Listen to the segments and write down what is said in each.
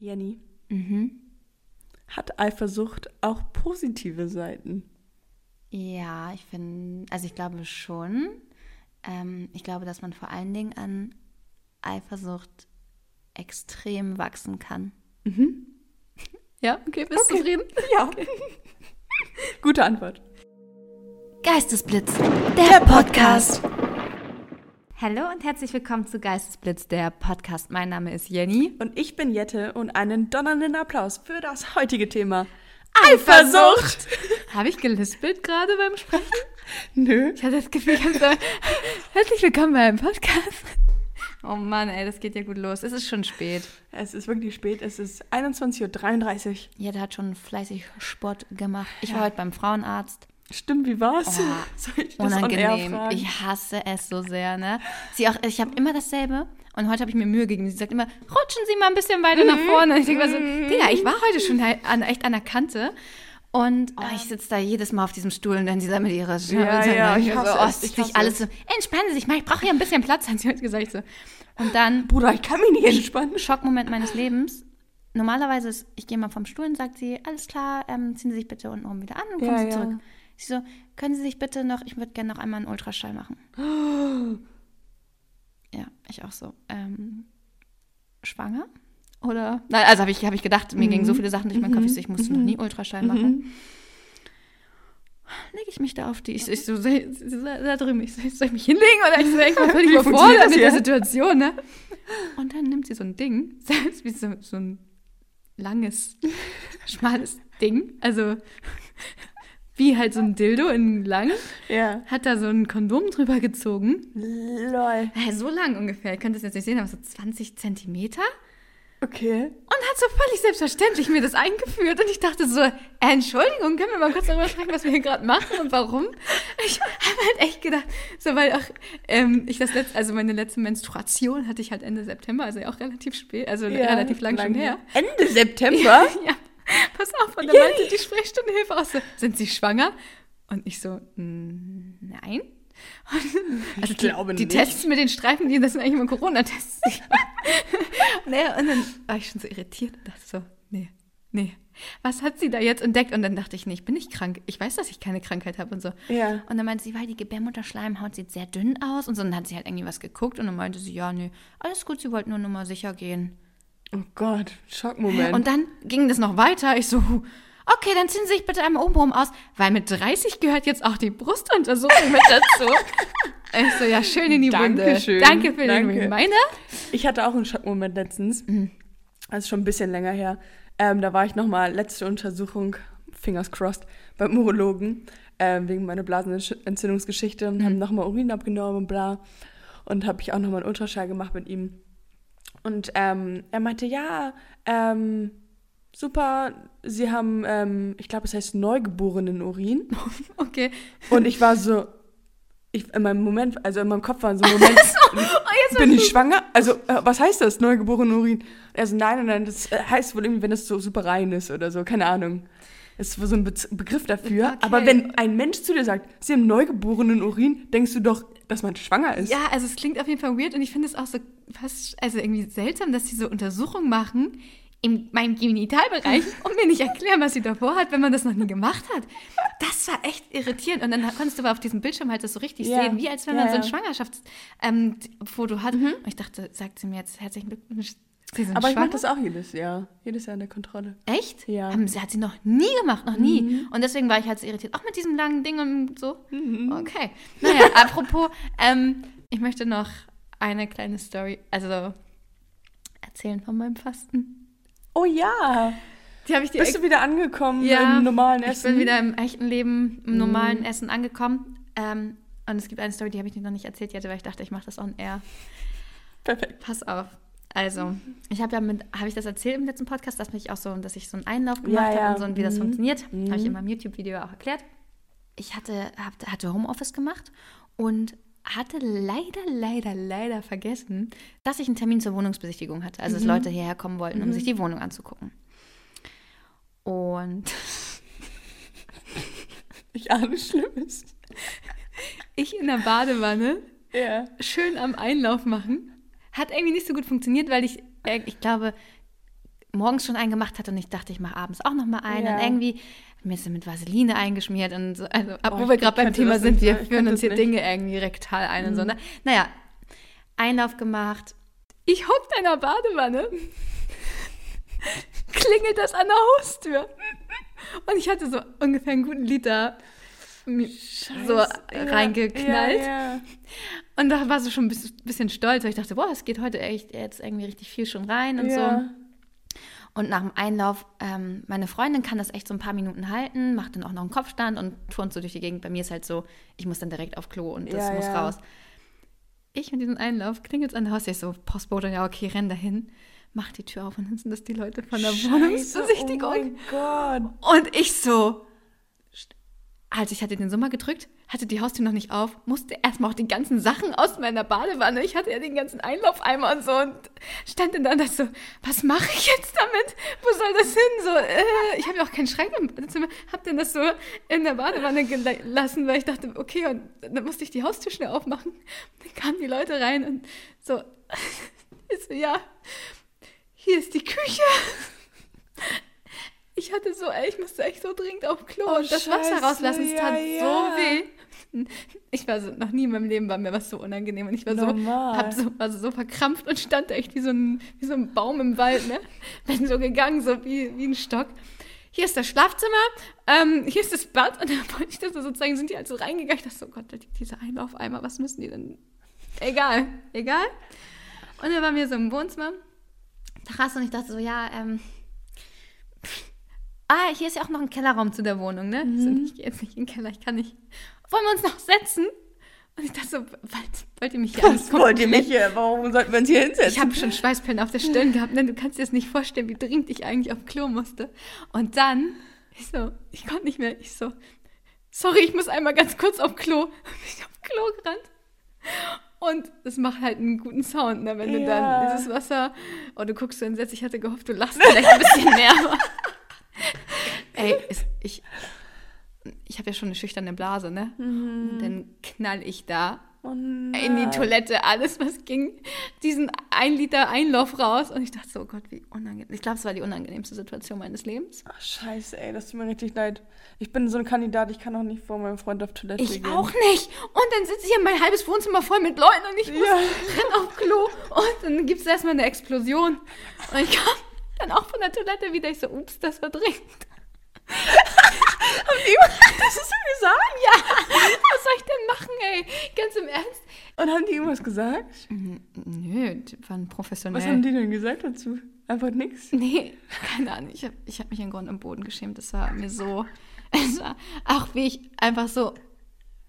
Jenny, Mhm. hat Eifersucht auch positive Seiten? Ja, ich finde, also ich glaube schon. Ähm, ich glaube, dass man vor allen Dingen an Eifersucht extrem wachsen kann. Mhm. Ja, okay, bist du zufrieden? Ja. Gute Antwort. Geistesblitz, der Podcast. Hallo und herzlich willkommen zu Geistesblitz, der Podcast. Mein Name ist Jenny. Und ich bin Jette und einen donnernden Applaus für das heutige Thema Eifersucht. Habe ich gelispelt gerade beim Sprechen? Nö. Ich hatte das Gefühl, ich habe herzlich willkommen beim Podcast. Oh Mann, ey, das geht ja gut los. Es ist schon spät. Es ist wirklich spät. Es ist 21.33 Uhr. Jeder hat schon fleißig Sport gemacht. Ich Ja. war heute beim Frauenarzt. Stimmt, wie war's? Oh, Soll ich das Unangenehm. Ich hasse es so sehr, ne? Sie auch, ich habe immer dasselbe und heute habe ich mir Mühe gegeben. Sie sagt immer, rutschen Sie mal ein bisschen weiter nach vorne. Und ich denke mal so, Digga, ich war heute schon halt an, echt an der Kante. Und oh, ich sitze da jedes Mal auf diesem Stuhl und dann sie sagt mit ihrer Ja, ja, ich so, hasse oh, es, ich hasse alles es. so, entspannen Sie sich mal, ich brauche hier ein bisschen Platz, hat sie heute gesagt. So. Und dann Bruder, ich kann mich nicht entspannen. Schockmoment meines Lebens. Normalerweise ist, ich gehe mal vom Stuhl und sagt sie, alles klar, ähm, ziehen Sie sich bitte untenrum wieder an und kommen Ja, Sie ja. Sie so, können Sie sich bitte noch, ich würde gerne noch einmal einen Ultraschall machen. Ja, ich auch so. Ähm, schwanger? Oder? Nein, also habe ich, hab ich gedacht, mir gingen so viele Sachen durch meinen Kopf, ich, so, ich musste noch nie Ultraschall machen. Lege ich mich da auf die, ich, so- ich so, da drüben, ich so, soll ich mich hinlegen oder ich so, ich war völlig überfordert mit der? Situation, ne? Und dann nimmt sie so ein Ding, selbst wie so, so ein langes, schmales Ding, also wie halt so ein Dildo in lang, Ja. hat da so ein Kondom drüber gezogen. Lol. So lang ungefähr, ihr könnt es jetzt nicht sehen, aber so 20 Zentimeter. Okay. Und hat so völlig selbstverständlich mir das eingeführt. Und ich dachte so, äh, Entschuldigung, können wir mal kurz darüber sprechen, was wir hier gerade machen und warum? Ich habe halt echt gedacht, so weil auch ähm, ich das letzte, also meine letzte Menstruation hatte ich halt Ende September, also auch relativ spät, also Ja, relativ lang, schon her. Ende September? Ja, pass auf, und dann meinte die Sprechstundenhilfe auch so, sind Sie schwanger? Und ich so, "Mm, nein. Und, also glaube die, die nicht. Tests mit den Streifen, die, das sind eigentlich immer Corona-Tests. naja, und dann war ich schon so irritiert und dachte so, nee, nee. Was hat sie da jetzt entdeckt? Und dann dachte ich, nee, ich bin nicht krank. Ich weiß, dass ich keine Krankheit habe und so. Ja. Und dann meinte sie, weil die Gebärmutterschleimhaut sieht sehr dünn aus. Und so, und dann hat sie halt irgendwie was geguckt und dann meinte sie, ja, nee, alles gut, sie wollte nur nochmal sicher gehen. Oh Gott, Schockmoment. Und dann ging das noch weiter. Ich so, okay, dann ziehen Sie sich bitte einmal obenrum aus, weil mit 30 gehört jetzt auch die Brustuntersuchung mit dazu. ich so, ja, schön in die Wunde. Dankeschön. Danke für den Danke. Reminder. Ich hatte auch einen Schockmoment letztens. Mhm. Also schon ein bisschen länger her. Ähm, da war ich nochmal letzte Untersuchung, fingers crossed, beim Urologen, ähm, wegen meiner Blasenentzündungsgeschichte und Mhm. haben nochmal Urin abgenommen und bla. Und habe ich auch nochmal einen Ultraschall gemacht mit ihm. Und ähm, er meinte, ja, ähm, super, Sie haben, ähm, ich glaube, es heißt neugeborenen Urin. Okay. Und ich war so, ich, in meinem Moment, also in meinem Kopf war so ein Moment, Oh, bin ich schwanger? Also, äh, was heißt das, neugeborenen Urin? Er so, nein, nein, das heißt wohl irgendwie, wenn es so super rein ist oder so, keine Ahnung. Es war so ein Be Begriff dafür. Okay. Aber wenn ein Mensch zu dir sagt, sie haben neugeborenen Urin, denkst du doch, dass man schwanger ist. Ja, also es klingt auf jeden Fall weird und ich finde es auch so fast, also irgendwie seltsam, dass sie so Untersuchungen machen in meinem Genitalbereich und mir nicht erklären, was sie davor hat, wenn man das noch nie gemacht hat. Das war echt irritierend. Und dann konntest du aber auf diesem Bildschirm halt das so richtig Ja. sehen, wie als wenn Ja, man so ein. Schwangerschaftsfoto hat. Und ich dachte, sagt sie mir jetzt herzlichen Glückwunsch. Sie sind Aber ich schwanger? mache das auch jedes Jahr. Jedes Jahr in der Kontrolle. Echt? Ja. Mhm. Haben sie, hat sie noch nie gemacht, noch nie. Und deswegen war ich halt so irritiert. Auch mit diesem langen Ding und so. Mhm. Okay. Naja, apropos, ähm, ich möchte noch eine kleine Story, also erzählen von meinem Fasten. Oh ja. Die habe ich dir Bist du wieder angekommen ja, im normalen Ich Essen? bin wieder im echten Leben, im Mhm. normalen Essen angekommen. Ähm, und es gibt eine Story, die habe ich dir noch nicht erzählt, weil ich dachte, ich mache das on air. Perfekt. Pass auf. Also, ich habe ja mit, habe ich das erzählt im letzten Podcast, dass ich auch so, dass ich so einen Einlauf gemacht ja. habe und so und wie das Mhm. funktioniert. Mhm. Habe ich in meinem YouTube-Video auch erklärt. Ich hatte, hab, hatte Homeoffice gemacht und hatte leider, leider, leider vergessen, dass ich einen Termin zur Wohnungsbesichtigung hatte. Also, dass Leute hierher kommen wollten, um sich die Wohnung anzugucken. Und Ich ahne Schlimmes. ich in der Badewanne Ja. schön am Einlauf machen. Hat irgendwie nicht so gut funktioniert, weil ich, äh, ich glaube, morgens schon einen gemacht hatte und ich dachte, ich mache abends auch noch mal einen. Ja. Und irgendwie mir ist mit Vaseline eingeschmiert und so. Also, Oh, wo wir gerade beim Thema sind, wir führen uns hier nicht. Mhm. Dinge irgendwie rektal ein und so. Ne? Naja, Einlauf gemacht. Ich hockt in der Badewanne. Klingelt das an der Haustür. Und ich hatte so ungefähr einen guten Liter so Scheiße, ja, reingeknallt. Ja, ja. Und da war sie schon ein bisschen- stolz, weil ich dachte, boah, es geht heute echt jetzt irgendwie richtig viel schon rein und so. ja. Und nach dem Einlauf, ähm, meine Freundin kann das echt so ein paar Minuten halten, macht dann auch noch einen Kopfstand und turnt so durch die Gegend. Bei mir ist halt so, ich muss dann direkt auf Klo und das muss raus. Ich mit diesem Einlauf klingelt's an der Haustür, ich so, Postbote, ja okay, renn dahin, mach die Tür auf und dann sind das die Leute von der Wohnungsbesichtigung. Oh mein Gott. Und ich so, also ich hatte den Sommer gedrückt, hatte die Haustür noch nicht auf, musste erstmal auch die ganzen Sachen aus meiner Badewanne. Ich hatte ja den ganzen Einlaufeimer und so und stand dann da und dachte so, was mache ich jetzt damit? Wo soll das hin? So, äh, ich habe ja auch keinen Schrank im Badezimmer, hab dann das so in der Badewanne gelassen, weil ich dachte, okay, und dann musste ich die Haustür schnell aufmachen. Dann kamen die Leute rein und so, ich so ja, hier ist die Küche. Ich hatte so, ey, ich musste echt so dringend auf Klo Oh, und das Wasser Scheiße, rauslassen. Es tat ja. so weh. Ich war so, noch nie in meinem Leben war mir was so unangenehm und ich war so, hab so, war so verkrampft und stand da echt wie so ein, wie so ein Baum im Wald, ne? Bin so gegangen, so wie, wie ein Stock. Hier ist das Schlafzimmer, ähm, hier ist das Bad und dann wollte ich das so sozusagen, sind die also reingegangen. Ich dachte so, Gott, diese Einlaufeimer, was müssen die denn? Egal, egal. Und dann waren wir so im Wohnzimmer, Terrasse und ich dachte so, ja, ähm, Ah, hier ist ja auch noch ein Kellerraum zu der Wohnung, ne? Ich, so, ich gehe jetzt nicht in den Keller, ich kann nicht. Wollen wir uns noch setzen? Und ich dachte so, wollt, wollt ihr mich hier Was wollt ihr mich hier? Warum sollten wir uns hier hinsetzen? Ich habe schon Schweißperlen auf der Stirn gehabt, ne? Du kannst dir das nicht vorstellen, wie dringend ich eigentlich auf Klo musste. Und dann, ich so, ich konnte nicht mehr, ich so, sorry, ich muss einmal ganz kurz auf Klo. Ich bin auf Klo gerannt. Und es macht halt einen guten Sound, ne? wenn du Ja. dann dieses Wasser, oh, du guckst so entsetzt, ich hatte gehofft, du lachst vielleicht ein bisschen mehr. Ey, es, ich, ich habe ja schon eine schüchterne Blase, ne? Und dann knall ich da Oh in die. Toilette, alles was ging, diesen ein Liter Einlauf raus. Und ich dachte so, oh Gott, wie unangenehm. Ich glaube, es war die unangenehmste Situation meines Lebens. Ach, scheiße, ey, das tut mir richtig leid. Ich bin so ein Kandidat, ich kann auch nicht vor meinem Freund auf Toilette Ich gehen. auch nicht. Und dann sitze ich hier mein halbes Wohnzimmer voll mit Leuten und ich muss Ja. renn auf Klo. Und dann gibt es erstmal eine Explosion. Und ich kam dann auch von der Toilette wieder. Ich so, ups, das war dringend. Das ist mir gesagt? Ja, was soll ich denn machen, ey? Ganz im Ernst. Und haben die irgendwas gesagt? Nö, die waren professionell. Was haben die denn gesagt dazu? Einfach nichts? Nee, keine Ahnung. Ich habe ich hab mich in Grund und Boden geschämt. Das war mir so. Es war auch wie ich einfach so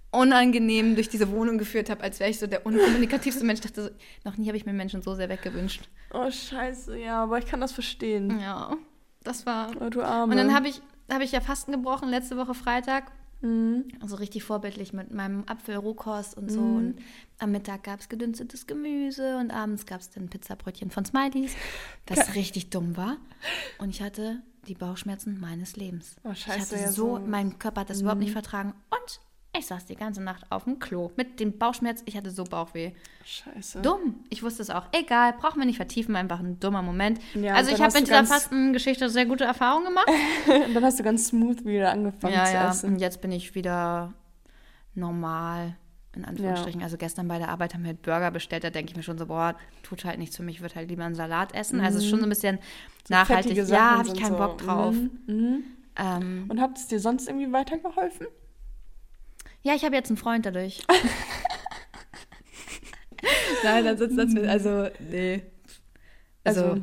unangenehm durch diese Wohnung geführt habe, als wäre ich so der unkommunikativste Mensch. Ich dachte, so, noch nie habe ich mir Menschen so sehr weggewünscht. Oh, scheiße, ja, aber ich kann das verstehen. Ja, das war. Oh, du Arme. Und dann habe ich, hab ich ja Fasten gebrochen letzte Woche Freitag. Mhm. Also richtig vorbildlich mit meinem Apfelrohkost und so. Mhm. Und am Mittag gab es gedünstetes Gemüse und abends gab es dann Pizzabrötchen von Smileys, das richtig dumm war. Und ich hatte die Bauchschmerzen meines Lebens. Oh, ich scheiße, hatte ja, so, so- Mhm. mein Körper hat das überhaupt nicht vertragen. Und ich saß die ganze Nacht auf dem Klo mit dem Bauchschmerz. Ich hatte so Bauchweh. Scheiße. Dumm. Ich wusste es auch. Egal, brauchen wir nicht vertiefen, einfach ein dummer Moment. Ja, also ich habe mit du dieser Fastengeschichte sehr gute Erfahrungen gemacht. Und dann hast du ganz smooth wieder angefangen ja, zu ja. essen. Und jetzt bin ich wieder normal, in Anführungsstrichen. Also gestern bei der Arbeit haben wir halt Burger bestellt. Da denke ich mir schon so, boah, tut halt nichts für mich. Ich würde halt lieber einen Salat essen. Also es ist schon so ein bisschen So nachhaltig. Ja, habe ich keinen so, Bock drauf. Mhm. Mhm. Ähm, Und hat es dir sonst irgendwie weitergeholfen? Ja, ich habe jetzt einen Freund dadurch. Nein, dann sitzt das mit, also, nee. Also, Also,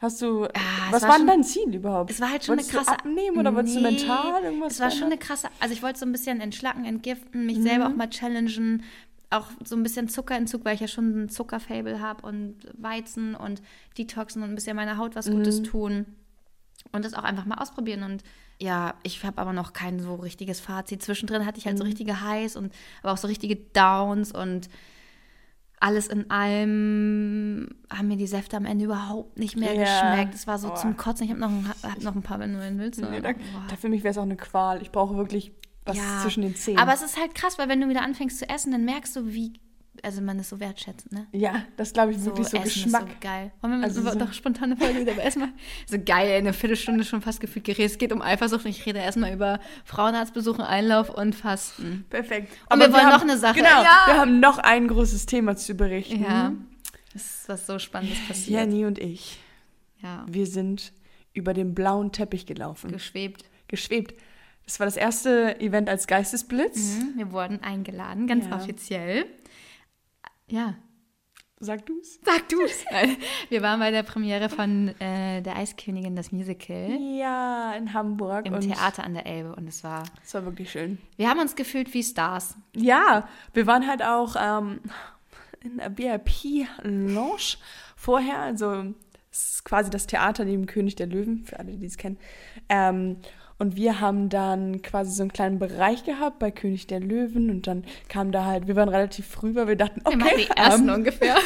hast du. Ah, was war war schon- denn dein Ziel überhaupt? es war halt schon wolltest eine krasse... Du abnehmen oder wolltest du Nee, mental irgendwas? Es war schon eine krasse... Also ich wollte so ein bisschen entschlacken, entgiften, mich Mhm. selber auch mal challengen. Auch so ein bisschen Zuckerentzug, weil ich ja schon ein Zuckerfable habe und Weizen und Detoxen und ein bisschen meiner Haut was Mhm. Gutes tun. Und das auch einfach mal ausprobieren. Und ja, ich habe aber noch kein so richtiges Fazit. Zwischendrin hatte ich halt so Mhm. richtige Highs und aber auch so richtige Downs und alles in allem haben mir die Säfte am Ende überhaupt nicht mehr Ja. geschmeckt. Es war so Oh. zum Kotzen. Ich habe noch, ein- hab noch ein paar, wenn du willst. Nee, da, da für mich wäre es auch eine Qual. Ich brauche wirklich was Ja, zwischen den Zähnen. Aber es ist halt krass, weil wenn du wieder anfängst zu essen, dann merkst du, wie also man ist so wertschätzend, ne? Ja, das glaube ich wirklich so Essen Geschmack. Ist so geil. Wollen wir Also also so- doch spontane Folge über Essen machen? So geil, ey, eine Viertelstunde schon fast gefühlt geredet. Es geht um Eifersucht und ich rede erstmal über Frauenarztbesuchen, Einlauf und Fasten. Perfekt. Und wir wollen haben, noch eine Sache. Genau, Ja. wir haben noch ein großes Thema zu berichten. Ja, es ist was so Spannendes passiert. Jenny und ich, Ja, wir sind über den blauen Teppich gelaufen, geschwebt. geschwebt. Das war das erste Event als Geistesblitz. Mhm, Wir wurden eingeladen, ganz Ja. offiziell. Ja, Sag du's. sag du's. wir waren bei der Premiere von äh, Der Eiskönigin, das Musical, Ja, in Hamburg. im Theater an der Elbe. Und es war, Es war wirklich schön. wir haben uns gefühlt wie Stars. Ja, wir waren halt auch ähm, in der VIP-Lounge vorher. Also, es ist quasi das Theater neben König der Löwen, für alle, die es kennen. Ähm, und wir haben dann quasi so einen kleinen Bereich gehabt bei König der Löwen und dann kam da halt, wir waren relativ früh, weil wir dachten, Wir okay, die Ersten ähm, ungefähr.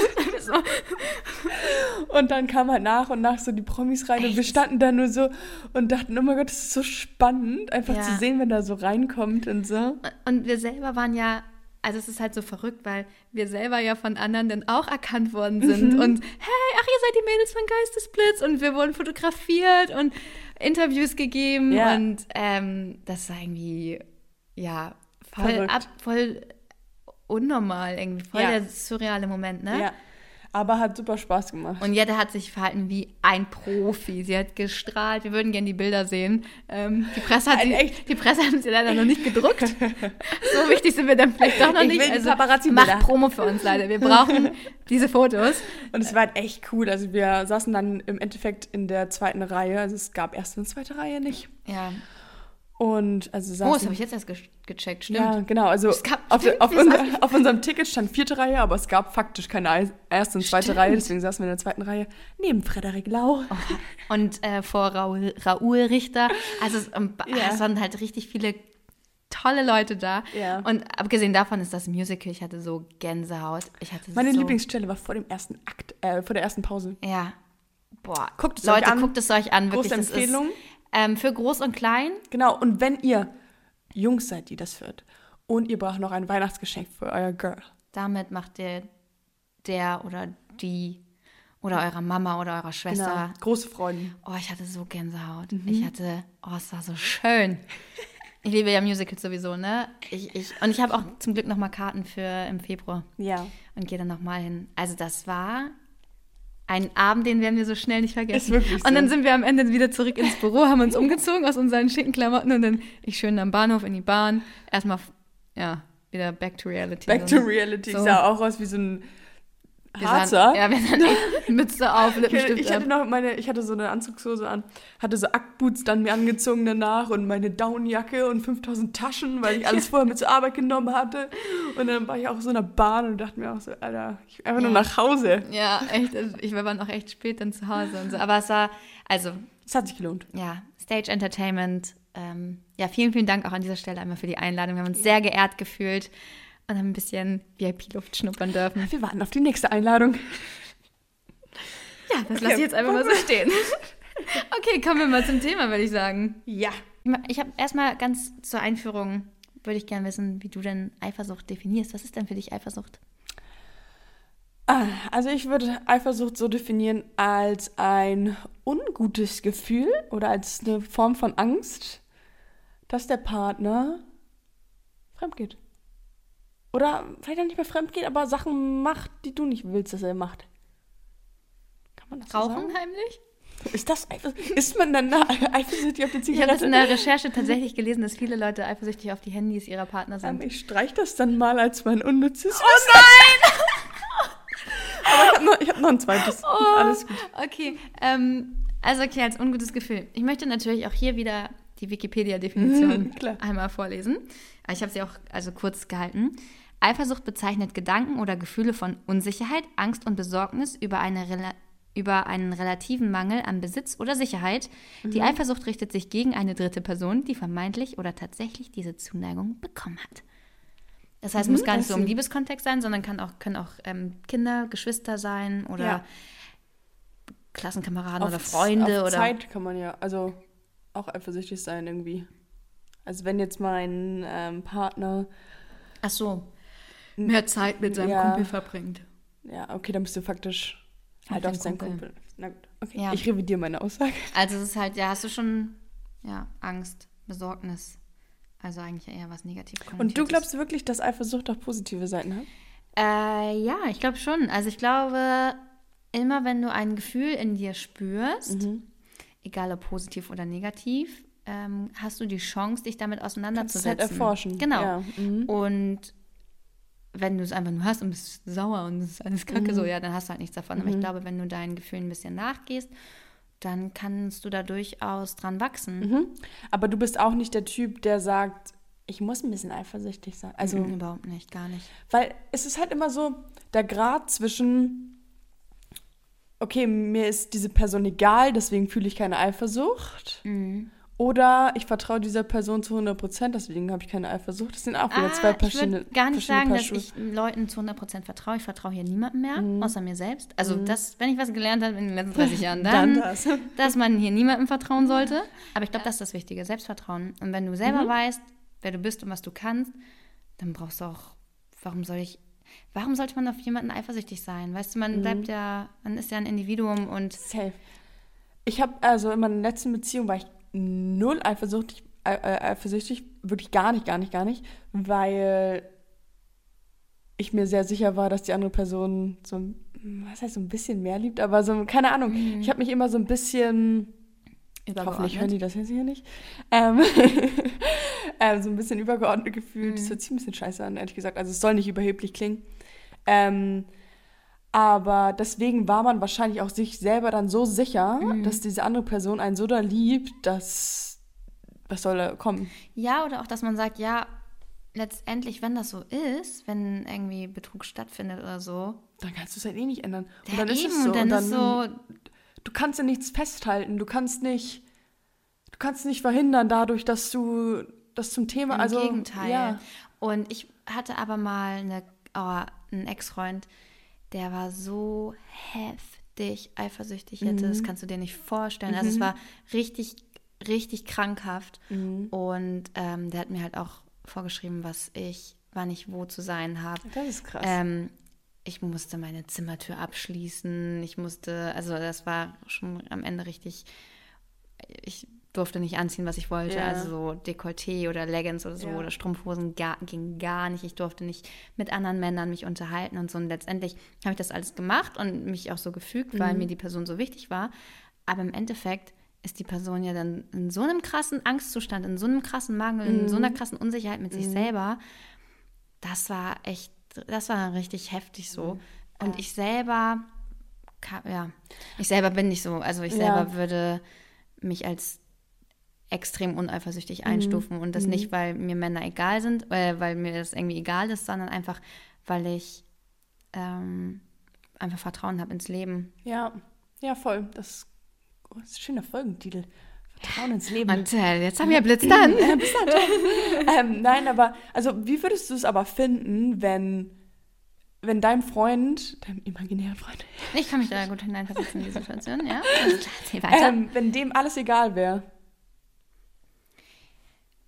und dann kam halt nach und nach so die Promis rein und wir Echt? standen da nur so und dachten, oh mein Gott, das ist so spannend, einfach Ja. zu sehen, wenn da so reinkommt und so. Und wir selber waren ja, also es ist halt so verrückt, weil wir selber ja von anderen dann auch erkannt worden sind. Und hey, ach, ihr seid die Mädels von Geistesblitz. Und wir wurden fotografiert und Interviews gegeben. Ja. Und ähm, das war irgendwie, ja, voll, ab, voll unnormal irgendwie. Voll Ja. der surreale Moment, ne? Ja, aber hat super Spaß gemacht. Und Jette hat sich verhalten wie ein Profi. Sie hat gestrahlt. Wir würden gerne die Bilder sehen. Ähm, die, Presse hat sie, die Presse hat sie leider noch nicht gedruckt. so wichtig sind wir dann vielleicht doch noch Ich nicht. will Also Paparazzi-Bilder. macht Promo für uns leider. Wir brauchen diese Fotos. Und es war halt echt cool. Also wir saßen dann im Endeffekt in der zweiten Reihe. Also es gab erste und zweite Reihe nicht. Ja. Und also saßen, Oh, das habe ich jetzt erst ge gecheckt. Stimmt. Ja, genau. Also gab- auf, stimmt, auf, unser, auf unserem Ticket stand vierte Reihe, aber es gab faktisch keine Ei- erste und zweite Stimmt. Reihe. Deswegen saßen wir in der zweiten Reihe neben Frederik Lau. Und äh, vor Raoul, Raoul Richter. Also es, ähm, Ja. es waren halt richtig viele tolle Leute da. Ja. Und abgesehen davon ist das Musical, ich hatte so Gänsehaut. Ich hatte Meine so, Lieblingsstelle war vor dem ersten Akt, äh, vor der ersten Pause. Ja. Boah. Guckt es Leute, euch an. guckt es euch an. Wirklich, Große das Empfehlung. Ist, ähm, für groß und klein. Genau. Und wenn ihr Jungs seid, die das hört, und ihr braucht noch ein Weihnachtsgeschenk für euer Girl, Damit macht ihr der oder die oder eurer Mama oder eurer Schwester. genau, große Freuden. Oh, ich hatte so Gänsehaut. Mhm. Ich hatte, oh, es war so schön. Ich liebe ja Musicals sowieso, ne? Ich, ich, und ich habe auch zum Glück noch mal Karten für im Februar Ja. und gehe dann noch mal hin. Also das war ein Abend, den werden wir so schnell nicht vergessen. Ist so. Und dann sind wir am Ende wieder zurück ins Büro, haben uns umgezogen aus unseren schicken Klamotten und dann ich schön am Bahnhof in die Bahn. Erstmal, ja, wieder back to reality. Back So, to reality. So. Ich sah auch aus wie so ein wir Harzer. sahen, ja, wir sahen echt Mütze auf, Ich, Lippenstift ich hatte ab. noch meine, ich hatte so eine Anzugshose an, hatte so Ackboots dann mir angezogen danach und meine Downjacke und 5000 Taschen, weil ich alles vorher mit zur Arbeit genommen hatte. Und dann war ich auch so in der Bahn und dachte mir auch so, Alter, ich will einfach nur Ja. nach Hause. Ja, echt. Also ich war noch echt spät dann zu Hause und so. Aber es war, also, Es hat sich gelohnt. ja, Stage Entertainment. Ähm, ja, vielen, vielen Dank auch an dieser Stelle einmal für die Einladung. Wir haben uns sehr geehrt gefühlt und haben ein bisschen VIP-Luft schnuppern dürfen. Wir warten auf die nächste Einladung. Ja, das lasse ich jetzt einfach mal so stehen. Okay, kommen wir mal zum Thema, würde ich sagen. Ja. Ich habe erstmal ganz zur Einführung, würde ich gerne wissen, wie du denn Eifersucht definierst. Was ist denn für dich Eifersucht? Ah, Also ich würde Eifersucht so definieren als ein ungutes Gefühl oder als eine Form von Angst, dass der Partner fremd geht. Oder vielleicht auch nicht mehr fremd geht, aber Sachen macht, die du nicht willst, dass er macht. Kann man das so Rauchen sagen? heimlich? Ist das? Ist man dann da eifersüchtig auf die Ich habe das Zigarette? in der Recherche tatsächlich gelesen, dass viele Leute eifersüchtig auf die Handys ihrer Partner sind. Ich streich das dann mal als mein unnützes Oh nein! aber ich habe noch, ich hab noch ein zweites. Oh. Alles gut. Okay, ähm, also okay, als ungutes Gefühl. Ich möchte natürlich auch hier wieder die Wikipedia-Definition einmal vorlesen. Ich habe sie auch also kurz gehalten. Eifersucht bezeichnet Gedanken oder Gefühle von Unsicherheit, Angst und Besorgnis über, eine über einen relativen Mangel an Besitz oder Sicherheit. Die Mhm. Eifersucht richtet sich gegen eine dritte Person, die vermeintlich oder tatsächlich diese Zuneigung bekommen hat. Das heißt, Mhm, muss gar nicht so im Liebeskontext sein, sondern kann auch, können auch ähm, Kinder, Geschwister sein oder Ja. Klassenkameraden Auf oder Freunde auf oder. Zeit kann man ja, also auch eifersüchtig sein irgendwie. Also wenn jetzt mein ähm, Partner Ach so. Mehr Zeit mit seinem Ja. Kumpel verbringt. Ja, okay, dann bist du faktisch halt Auf den seinen Kumpel. Kumpel. Na gut, okay. Ja. Ich revidiere meine Aussage. Also es ist halt, ja, hast du schon ja, Angst, Besorgnis. Also eigentlich eher was negativ Und du glaubst wirklich, dass Eifersucht auch positive Seiten hat? Äh, ja, ich glaube schon. Also ich glaube, immer wenn du ein Gefühl in dir spürst, Mhm. egal ob positiv oder negativ, ähm, hast du die Chance, dich damit Kannst du es auseinanderzusetzen. halt erforschen. Genau. Ja. Mhm. Und wenn du es einfach nur hast und bist sauer und es ist alles kacke Mhm. so, ja, dann hast du halt nichts davon. Aber ich glaube, wenn du deinen Gefühlen ein bisschen nachgehst, dann kannst du da durchaus dran wachsen. Mhm. Aber du bist auch nicht der Typ, der sagt, ich muss ein bisschen eifersüchtig sein. Also, Mhm, überhaupt nicht, gar nicht. weil es ist halt immer so der Grad zwischen, okay, mir ist diese Person egal, deswegen fühle ich keine Eifersucht. Mhm. Oder ich vertraue dieser Person zu 100 Prozent, deswegen habe ich keine Eifersucht. Das sind auch wieder zwei Ah, ich verschiedene würde gar nicht sagen, dass ich Leuten zu 100% vertraue. Ich vertraue hier niemandem mehr, Mhm. außer mir selbst. Also das, wenn ich was gelernt habe in den letzten 30 Jahren, dann, Dann das. dass man hier niemandem vertrauen sollte. Aber ich glaube, das ist das Wichtige, Selbstvertrauen. Und wenn du selber Mhm. weißt, wer du bist und was du kannst, dann brauchst du auch, warum soll ich, warum sollte man auf jemanden eifersüchtig sein? Weißt du, Mhm. man bleibt ja, man ist ja ein Individuum und Safe. Ich habe, also in meiner letzten Beziehung war ich null eifersüchtig, äh, äh, eifersüchtig, wirklich gar nicht, gar nicht, gar nicht, weil ich mir sehr sicher war, dass die andere Person so, ein- was heißt so ein bisschen mehr liebt, aber so, keine Ahnung, ich habe mich immer so ein bisschen, hoffentlich hören die das jetzt hier nicht, ähm, ähm, so ein bisschen übergeordnet gefühlt. Das hört sich ein bisschen scheiße an, ehrlich gesagt. Also es soll nicht überheblich klingen. Ähm, aber deswegen war man wahrscheinlich auch sich selber dann so sicher, dass diese andere Person einen so da liebt, dass was soll da kommen? Ja, oder auch, dass man sagt, ja, letztendlich, wenn das so ist, wenn irgendwie Betrug stattfindet oder so, Dann kannst du es halt eh nicht ändern. Und dann ist eben, es so. dann, und ist so, du kannst ja nichts festhalten. Du kannst nicht, du kannst nicht verhindern dadurch, dass du das zum Thema, Im also Gegenteil. ja, Und ich hatte aber mal eine, oh, einen Ex-Freund, der war so heftig eifersüchtig hätte. Mhm. Das kannst du dir nicht vorstellen. Also es war richtig, richtig krankhaft. Mhm. Und ähm, der hat mir halt auch vorgeschrieben, was ich, wann ich wo zu sein habe. das ist krass. Ähm, ich musste meine Zimmertür abschließen. Ich musste, also das war schon am Ende richtig. Ich durfte nicht anziehen, was ich wollte. Ja. Also so Dekolleté oder Leggings oder so Ja. oder Strumpfhosen gar, ging gar nicht. Ich durfte nicht mit anderen Männern mich unterhalten und so. Und letztendlich habe ich das alles gemacht und mich auch so gefügt, Mhm. weil mir die Person so wichtig war. Aber im Endeffekt ist die Person ja dann in so einem krassen Angstzustand, in so einem krassen Mangel, in so einer Mhm. krassen Unsicherheit mit sich selber. Das war echt, das war richtig heftig Mhm. so. Und ich selber, ja, ich selber bin nicht so. Also ich Ja. selber würde mich als extrem uneifersüchtig Mhm. einstufen. Und das nicht, weil mir Männer egal sind, äh, weil mir das irgendwie egal ist, sondern einfach, weil ich ähm, einfach Vertrauen habe ins Leben. ja, ja, voll. Das, oh, das ist ein schöner Folgentitel. Vertrauen ins Leben. Und äh, jetzt haben wir Blitz dann. ähm, nein, aber, also wie würdest du es aber finden, wenn, wenn dein Freund, dein imaginärer Freund, Ich kann mich da gut hineinversetzen in die Situation, ja. Also, weiter. ähm, wenn dem alles egal wäre?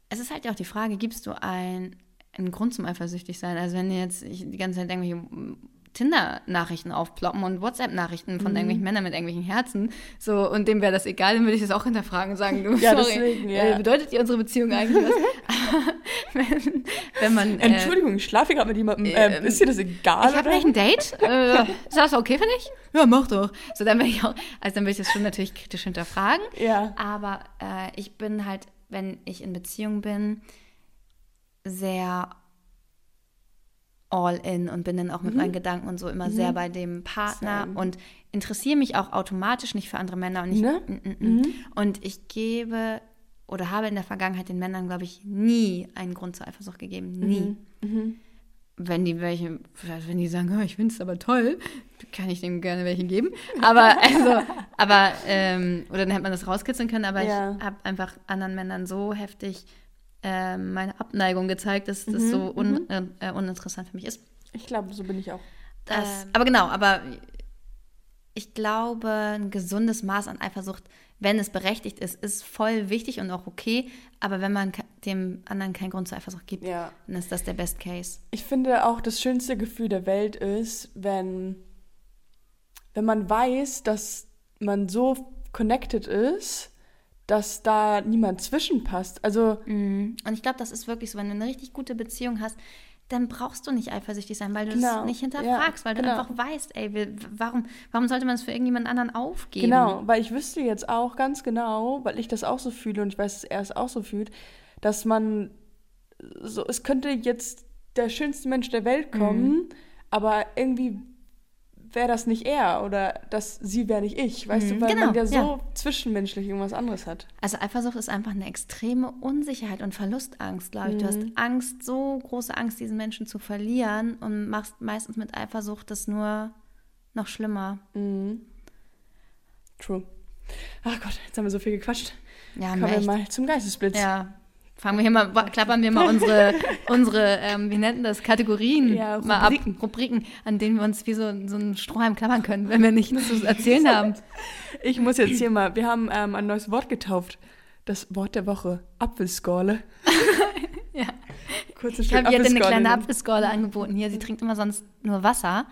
Es ist halt ja auch die Frage, gibst du ein, einen Grund zum eifersüchtig sein? Also wenn jetzt die ganze Zeit irgendwelche Tinder-Nachrichten aufploppen und WhatsApp-Nachrichten von irgendwelchen Männern mit irgendwelchen Herzen, so und dem wäre das egal, dann würde ich das auch hinterfragen und sagen, du, Ja, sorry, deswegen, ja. äh, bedeutet dir unsere Beziehung eigentlich was? Wenn, wenn man... Äh, Entschuldigung, ich schlafe gerade mit jemandem. Ähm, ist dir das egal? ich habe gleich ein Date. Äh, ist das okay für dich? Ja, mach doch. So, dann will ich auch, also dann will ich das schon natürlich kritisch hinterfragen. Ja. Aber äh, ich bin halt, wenn ich in Beziehung bin, sehr all in und bin dann auch mit meinen Gedanken und so immer sehr bei dem Partner Mhm. Same. und interessiere mich auch automatisch nicht für andere Männer und ich, Ne? mm, mm, mm. und ich gebe oder habe in der Vergangenheit den Männern, glaube ich, nie einen Grund zur Eifersucht gegeben. Nie. Mhm. Wenn die welche, wenn die sagen, "Oh, ich finde es aber toll, kann ich denen gerne welche geben. Aber, also, aber, ähm, oder dann hätte man das rauskitzeln können, aber Ja. ich habe einfach anderen Männern so heftig ähm, meine Abneigung gezeigt, dass das Mhm, so un, äh, uninteressant für mich ist. Ich glaube, so bin ich auch. Das, Ähm. aber genau, aber ich glaube, ein gesundes Maß an Eifersucht wenn es berechtigt ist, ist voll wichtig und auch okay. Aber wenn man dem anderen keinen Grund zur Eifersucht gibt, Ja. dann ist das der Best Case. Ich finde auch, das schönste Gefühl der Welt ist, wenn, wenn man weiß, dass man so connected ist, dass da niemand zwischenpasst. Also, Mhm. Und ich glaube, das ist wirklich so, wenn du eine richtig gute Beziehung hast, dann brauchst du nicht eifersüchtig sein, weil du Genau. es nicht hinterfragst, Ja, weil du genau. einfach weißt, ey, warum, warum sollte man es für irgendjemand anderen aufgeben? genau, weil ich wüsste jetzt auch ganz genau, weil ich das auch so fühle und ich weiß, dass er es auch so fühlt, dass man so, es könnte jetzt der schönste Mensch der Welt kommen, aber irgendwie wäre das nicht er oder das sie wäre nicht ich, weißt Mhm, du, weil genau, man ja so ja. zwischenmenschlich irgendwas anderes hat. Also Eifersucht ist einfach eine extreme Unsicherheit und Verlustangst, glaube ich. Du hast Mhm. Angst, so große Angst, diesen Menschen zu verlieren und machst meistens mit Eifersucht das nur noch schlimmer. Mhm. True. Ach Gott, jetzt haben wir so viel gequatscht. Ja, Kommen wir mal zum Geistesblitz. Ja. Fangen wir hier mal, klappern wir mal unsere, unsere ähm, wie nennt das, Kategorien Ja, mal ab, Rubriken, an denen wir uns wie so, so einen Strohhalm klappern können, wenn wir nichts zu erzählen haben. Ich muss jetzt hier mal, wir haben ähm, ein neues Wort getauft. Das Wort der Woche, Apfelskorle. Ja. Kurzes Ich habe ihr eine kleine. Apfelskorle angeboten. Hier, sie trinkt immer sonst nur Wasser.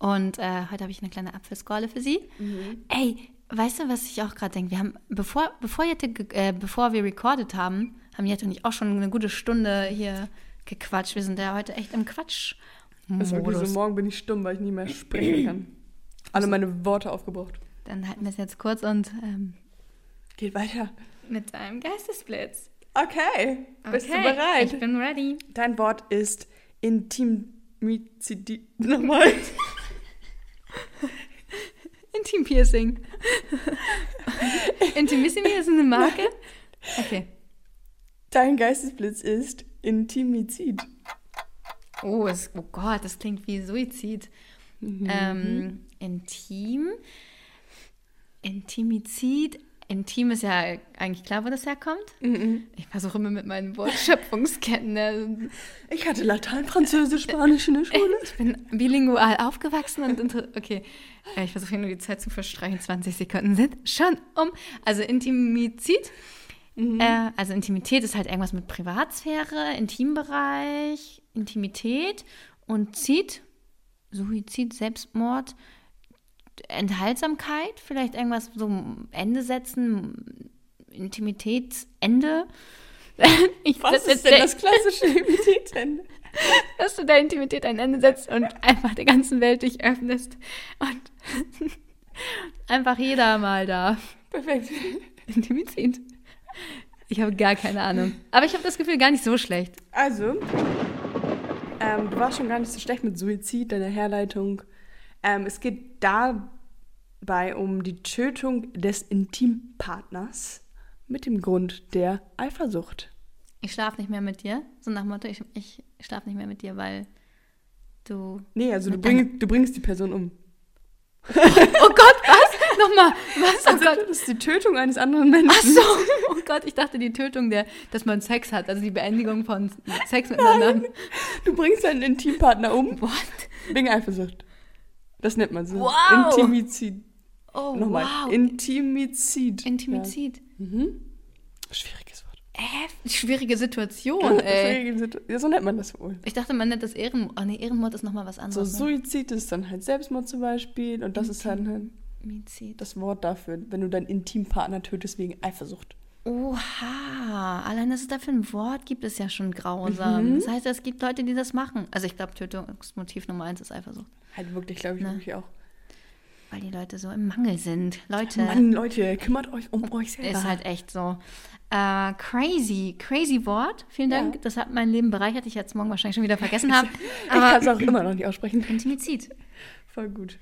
Und äh, heute habe ich eine kleine Apfelskorle für sie. Mhm. Ey, weißt du, was ich auch gerade denke? Wir haben, bevor, bevor, ge- äh, bevor wir recorded haben, haben Jette und ich auch schon eine gute Stunde hier gequatscht. Wir sind ja heute echt im Quatsch. Das ist wirklich so, morgen bin ich stumm, weil ich nie mehr sprechen kann. Alle meine Worte aufgebraucht. Dann halten wir es jetzt kurz und ähm, Geht weiter. mit einem Geistesblitz. Okay, bist du Okay, bereit? Ich bin ready. Dein Wort ist Intimizidi. Nochmal. Intim Piercing. Intimissimi ist eine Marke? Okay. Dein Geistesblitz ist Intimizid. Oh, es, oh Gott, das klingt wie Suizid. Mhm. Ähm, intim. Intimizid. Intim ist ja eigentlich klar, wo das herkommt. Mhm. Ich versuche immer mit meinen Wortschöpfungsketten. ne? Ich hatte Latein, Französisch, Spanisch in der Schule. Ich bin bilingual aufgewachsen und okay. Äh, Ich versuche nur die Zeit zu verstreichen. 20 Sekunden sind schon um. Also Intimizid. Äh, also Intimität ist halt irgendwas mit Privatsphäre, Intimbereich, Intimität und Zid, Suizid, Selbstmord, Enthaltsamkeit, vielleicht irgendwas so Ende setzen, Intimitätsende. Ich, Was ist denn das klassische Intimitätsende? dass du der Intimität ein Ende setzt und einfach der ganzen Welt dich öffnest und einfach jeder mal da. Perfekt. Intimität. Ich habe gar keine Ahnung. Aber ich habe das Gefühl, gar nicht so schlecht. Also, ähm, du warst schon gar nicht so schlecht mit Suizid, deiner Herleitung. Ähm, es geht dabei um die Tötung des Intimpartners mit dem Grund der Eifersucht. Ich schlafe nicht mehr mit dir. So nach Motto, ich, ich schlafe nicht mehr mit dir, weil du. Nee, also du, bring, du bringst die Person um. Oh Gott, was? Nochmal. Was? Oh Also, Gott. das ist die Tötung eines anderen Menschen. Ach so. Oh Gott, ich dachte die Tötung der, dass man Sex hat, also die Beendigung von Sex miteinander. Du bringst deinen Intimpartner um What? wegen Eifersucht. Das nennt man so. Wow. Intimizid. Oh, Nochmal. wow. Intimizid. Intimizid. Ja. Mhm. Schwieriges Wort. Äh, schwierige Situation, ey. Schwierige Situ- Ja, so nennt man das wohl. Ich dachte, man nennt das Ehrenmord. Oh nee, Ehrenmord ist nochmal was So anderes. ne? Suizid ist dann halt Selbstmord zum Beispiel und das ist dann halt Intimizid. das Wort dafür, wenn du deinen Intimpartner tötest wegen Eifersucht. Oha, allein dass es dafür ein Wort gibt, ist ja schon grausam. Mhm. Das heißt, es gibt Leute, die das machen. Also ich glaube, Tötungsmotiv Nummer eins ist Eifersucht. Halt wirklich, glaube ich, Ne. wirklich auch. Weil die Leute so im Mangel sind. Leute, Mann, Leute, kümmert euch um euch selber. ist halt echt so. Äh, crazy, crazy Wort. Vielen Dank, Ja. das hat mein Leben bereichert. Ich es morgen wahrscheinlich schon wieder vergessen haben. ich kann es auch immer noch nicht aussprechen. Intimizid. Voll gut.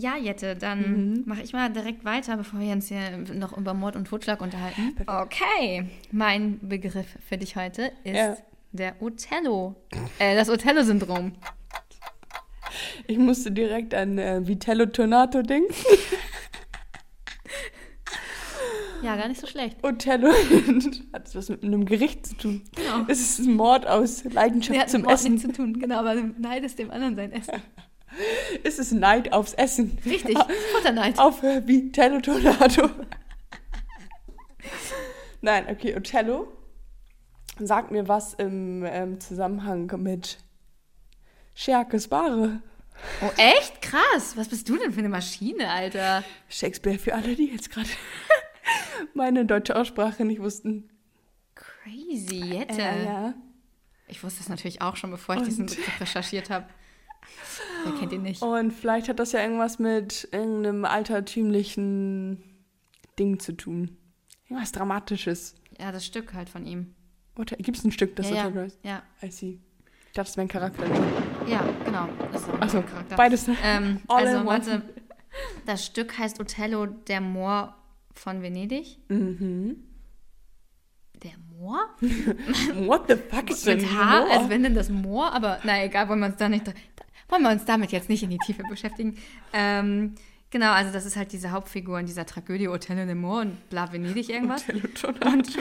Ja, Jette, dann Mhm. mache ich mal direkt weiter, bevor wir uns hier noch über Mord und Totschlag unterhalten. Okay, mein Begriff für dich heute ist Ja. der Othello, äh, das Othello-Syndrom. Ich musste direkt an äh, Vitello Tornato denken. Ja, gar nicht so schlecht. Othello hat was mit einem Gericht zu tun. Genau. Es ist ein Mord aus Leidenschaft zum mit Mord Essen. zu tun, genau, aber du neidest dem anderen sein Essen. Es ist Neid aufs Essen. Richtig, Futterneid. Auf äh, Vitello Tornato. Nein, okay, Othello. Sag mir was im ähm, Zusammenhang mit Scherkes Ware. Oh, echt? Krass. Was bist du denn für eine Maschine, Alter? Shakespeare für alle, die jetzt gerade meine deutsche Aussprache nicht wussten. Crazy, jetzt. Äh, ja. Ich wusste es natürlich auch schon, bevor ich Und- diesen Begriff recherchiert habe. Wer kennt ihn nicht? Und vielleicht hat das ja irgendwas mit irgendeinem altertümlichen Ding zu tun. Irgendwas Dramatisches. Ja, das Stück halt von ihm. Gibt es ein Stück, das ja, ja, Othello ist? ja, I see. Ich dachte, das wäre ein Charakter. ja, genau. Das ist Achso, beides. Ähm, also, warte. Das Stück heißt Othello, der Moor von Venedig. Mhm. Der Moor? What the fuck ist denn Mit H, Moor? als wenn denn das Moor, aber na egal, wollen wir uns da nicht, wollen wir uns damit jetzt nicht in die Tiefe beschäftigen. Ähm, genau, also das ist halt diese Hauptfigur in dieser Tragödie Othello de Moor und bla Venedig irgendwas. Tornado.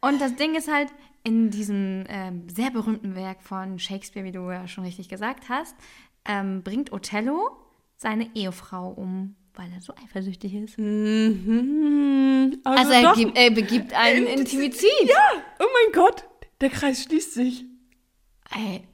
Und das Ding ist halt, in diesem ähm, sehr berühmten Werk von Shakespeare, wie du ja schon richtig gesagt hast, ähm, bringt Othello seine Ehefrau um, weil er so eifersüchtig ist. Mhm. Also, Also er, gibt, er begibt einen Intimizid. Ja, oh mein Gott. Der Kreis schließt sich. Ey,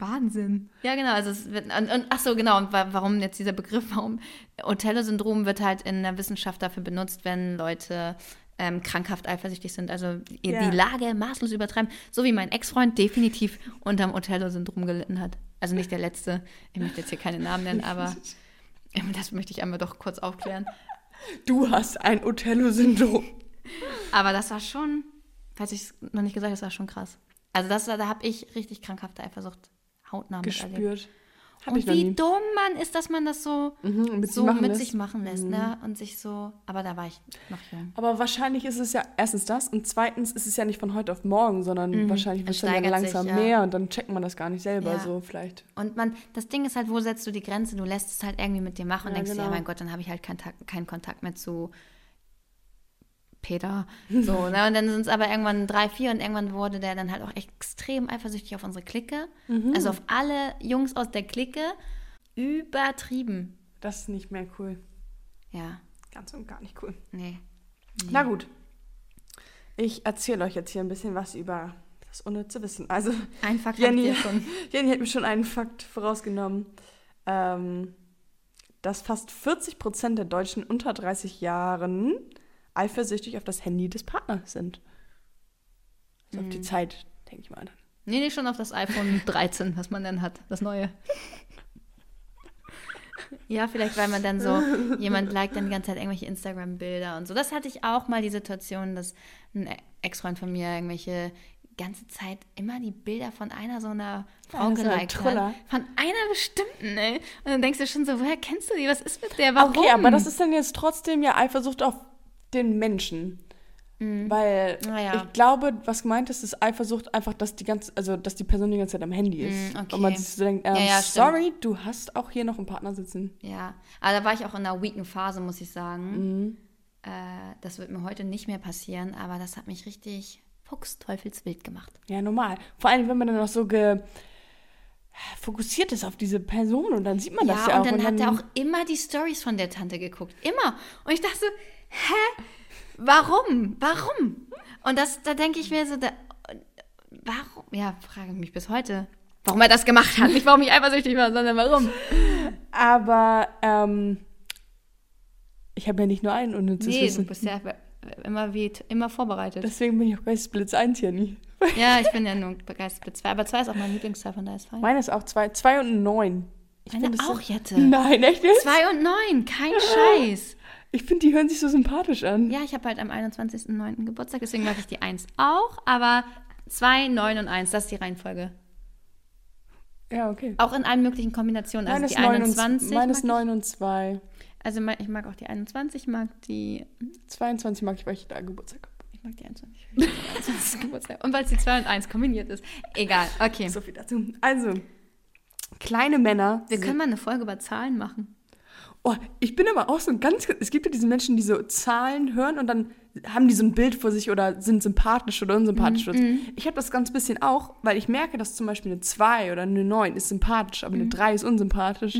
Wahnsinn. Ja, genau. Also es wird, und, und, ach so, genau. Und wa- warum jetzt dieser Begriff? Warum Othello-Syndrom wird halt in der Wissenschaft dafür benutzt, wenn Leute ähm, krankhaft eifersüchtig sind, also die Ja. die Lage maßlos übertreiben, so wie mein Ex-Freund definitiv unterm Othello-Syndrom gelitten hat. Also nicht der letzte. Ich möchte jetzt hier keine Namen nennen, aber das möchte ich einmal doch kurz aufklären. Du hast ein Othello-Syndrom. Aber das war schon, falls ich es noch nicht gesagt habe, das war schon krass. Also das, da habe ich richtig krankhafte Eifersucht hautnah. Gespürt. Hab Und wie dumm man ist, dass man das so, Mhm, mit so sich machen mit lässt. sich machen lässt, ne? Und sich so. Aber da war ich noch jung. Aber wahrscheinlich ist es ja erstens das und zweitens ist es ja nicht von heute auf morgen, sondern wahrscheinlich Mhm. Es wird es dann steigert sich, langsam ja. mehr und dann checkt man das gar nicht selber Ja. so vielleicht. Und man, das Ding ist halt, wo setzt du die Grenze? Du lässt es halt irgendwie mit dir machen und Ja, denkst dir, ja genau. mein Gott, dann habe ich halt keinen keinen Kontakt mehr zu Peter. So, ne? Und dann sind es aber irgendwann drei, vier und irgendwann wurde der dann halt auch extrem eifersüchtig auf unsere Clique. Mhm. Also auf alle Jungs aus der Clique. Übertrieben. Das ist nicht mehr cool. Ja, Ganz und gar nicht cool. nee. Na gut. Ich erzähle euch jetzt hier ein bisschen was über das unnütze Wissen. Also, Ein Fakt Jenny. Jenny hat mir schon einen Fakt vorausgenommen, ähm, dass fast 40 Prozent der Deutschen unter 30 Jahren eifersüchtig auf das Handy des Partners sind. Also Mhm. auf die Zeit, denke ich mal. Dann. Nee, nee, schon auf das iPhone 13, was man dann hat, das neue. Ja, vielleicht, weil man dann so, jemand liked dann die ganze Zeit irgendwelche Instagram-Bilder und so. Das hatte ich auch mal die Situation, dass ein Ex-Freund von mir irgendwelche ganze Zeit immer die Bilder von einer so einer Frau Ja, so eine geliked Truller. hat. Von einer bestimmten, ey. Und dann denkst du schon so, woher kennst du die? Was ist mit der? Warum? Okay, aber das ist dann jetzt trotzdem ja Eifersucht auf den Menschen. Weil Ah, ja. ich glaube, was gemeint ist, ist Eifersucht einfach, dass die ganze, also dass die Person die ganze Zeit am Handy ist. Mm, okay. Und man sich so denkt, ähm, Ja, ja, sorry, du hast auch hier noch einen Partner sitzen. Ja, aber da war ich auch in einer weaken Phase, muss ich sagen. Mhm. Äh, das wird mir heute nicht mehr passieren, aber das hat mich richtig fuchsteufelswild gemacht. Ja, normal. Vor allem, wenn man dann noch so ge fokussiert ist auf diese Person und dann sieht man das ja ja, auch. und dann hat er auch immer die Stories von der Tante geguckt. Immer. Und ich dachte so, hä? Warum? Warum? Und das, da denke ich mir so, da, warum? Ja, frage mich bis heute, warum er das gemacht hat. Nicht, warum ich eifersüchtig war, sondern warum. Aber ähm, ich habe ja nicht nur einen unnützes Nee, du Wissen. bist ja immer, wie, immer vorbereitet. Deswegen bin ich auch bei Blitz 1 hier nie. ja, ich bin ja nur begeistert mit zwei. Aber zwei ist auch mein Lieblingsteil, von daher ist fein. Meine ist auch zwei, zwei und neun. Ich Meine find, das auch, Jette. Nein, echt jetzt? Zwei und neun, kein Scheiß. Ich finde, die hören sich so sympathisch an. Ja, ich habe halt am 21.09. Geburtstag, deswegen mag ich die 1 auch, aber 2, 9 und 1, das ist die Reihenfolge. Ja, okay. Auch in allen möglichen Kombinationen. Also Meine ist die 21. 21. Meine ist mag 9 und 2. ich, also ich mag auch die 21, ich mag die. 22 mag ich, weil ich da Geburtstag habe. Ich mag die 21. Ich mag die 21. Geburtstag. Und weil es die 2 und 1 kombiniert ist. Egal, okay. So viel dazu. Also, kleine Männer. Wir können mal eine Folge über Zahlen machen. Oh, ich bin aber auch so ein ganz. Es gibt ja diese Menschen, die so Zahlen hören und dann haben die so ein Bild vor sich oder sind sympathisch oder unsympathisch. oder so. Ich habe das ganz bisschen auch, weil ich merke, dass zum Beispiel eine 2 oder eine 9 ist sympathisch, aber eine 3 ist unsympathisch.